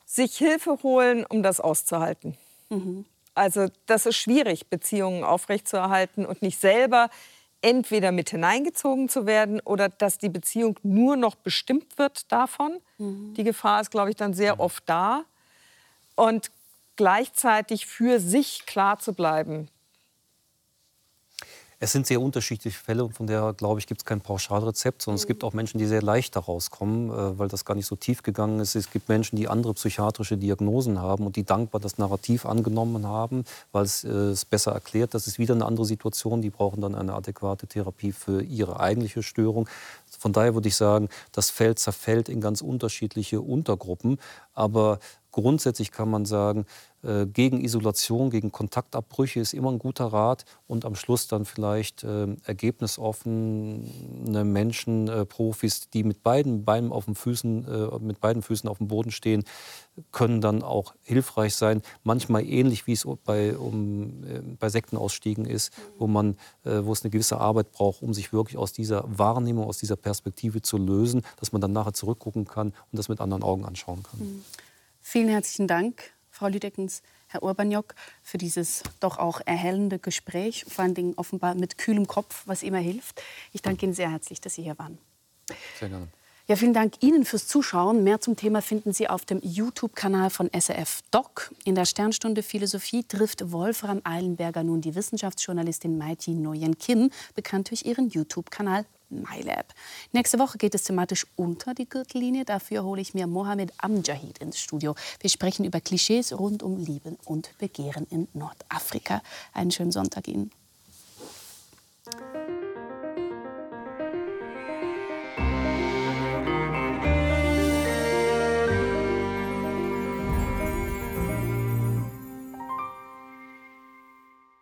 Sich Hilfe holen, um das auszuhalten. Mhm. Also das ist schwierig, Beziehungen aufrechtzuerhalten und nicht selber entweder mit hineingezogen zu werden oder dass die Beziehung nur noch bestimmt wird davon. Mhm. Die Gefahr ist, glaube ich, dann sehr oft da. Und gleichzeitig für sich klar zu bleiben, es sind sehr unterschiedliche Fälle und von daher, glaube ich, gibt es kein Pauschalrezept, sondern mhm. es gibt auch Menschen, die sehr leicht daraus kommen, äh, weil das gar nicht so tief gegangen ist. Es gibt Menschen, die andere psychiatrische Diagnosen haben und die dankbar das Narrativ angenommen haben, weil es äh, es besser erklärt. Das ist wieder eine andere Situation. Die brauchen dann eine adäquate Therapie für ihre eigentliche Störung. Von daher würde ich sagen, das Feld zerfällt in ganz unterschiedliche Untergruppen. Aber grundsätzlich kann man sagen, gegen Isolation, gegen Kontaktabbrüche ist immer ein guter Rat und am Schluss dann vielleicht äh, ergebnisoffene Menschen, äh, Profis, die mit beiden Beinen auf den Füßen, äh, mit beiden Füßen auf dem Boden stehen, können dann auch hilfreich sein. Manchmal ähnlich wie es bei, um, äh, bei Sektenausstiegen ist, wo man, äh, wo es eine gewisse Arbeit braucht, um sich wirklich aus dieser Wahrnehmung, aus dieser Perspektive zu lösen, dass man dann nachher zurückgucken kann und das mit anderen Augen anschauen kann. Mhm. Vielen herzlichen Dank Frau Lüdeckens, Herr Urbaniok, für dieses doch auch erhellende Gespräch, vor allen Dingen offenbar mit kühlem Kopf, was immer hilft. Ich danke Ihnen sehr herzlich, dass Sie hier waren. Sehr gerne. Ja, vielen Dank Ihnen fürs Zuschauen. Mehr zum Thema finden Sie auf dem YouTube-Kanal von SRF Doc. In der Sternstunde Philosophie trifft Wolfram Eilenberger nun die Wissenschaftsjournalistin Maiti Nguyen-Kim, bekannt durch ihren YouTube-Kanal MyLab. Nächste Woche geht es thematisch unter die Gürtellinie. Dafür hole ich mir Mohamed Amjahid ins Studio. Wir sprechen über Klischees rund um Lieben und Begehren in Nordafrika. Einen schönen Sonntag Ihnen.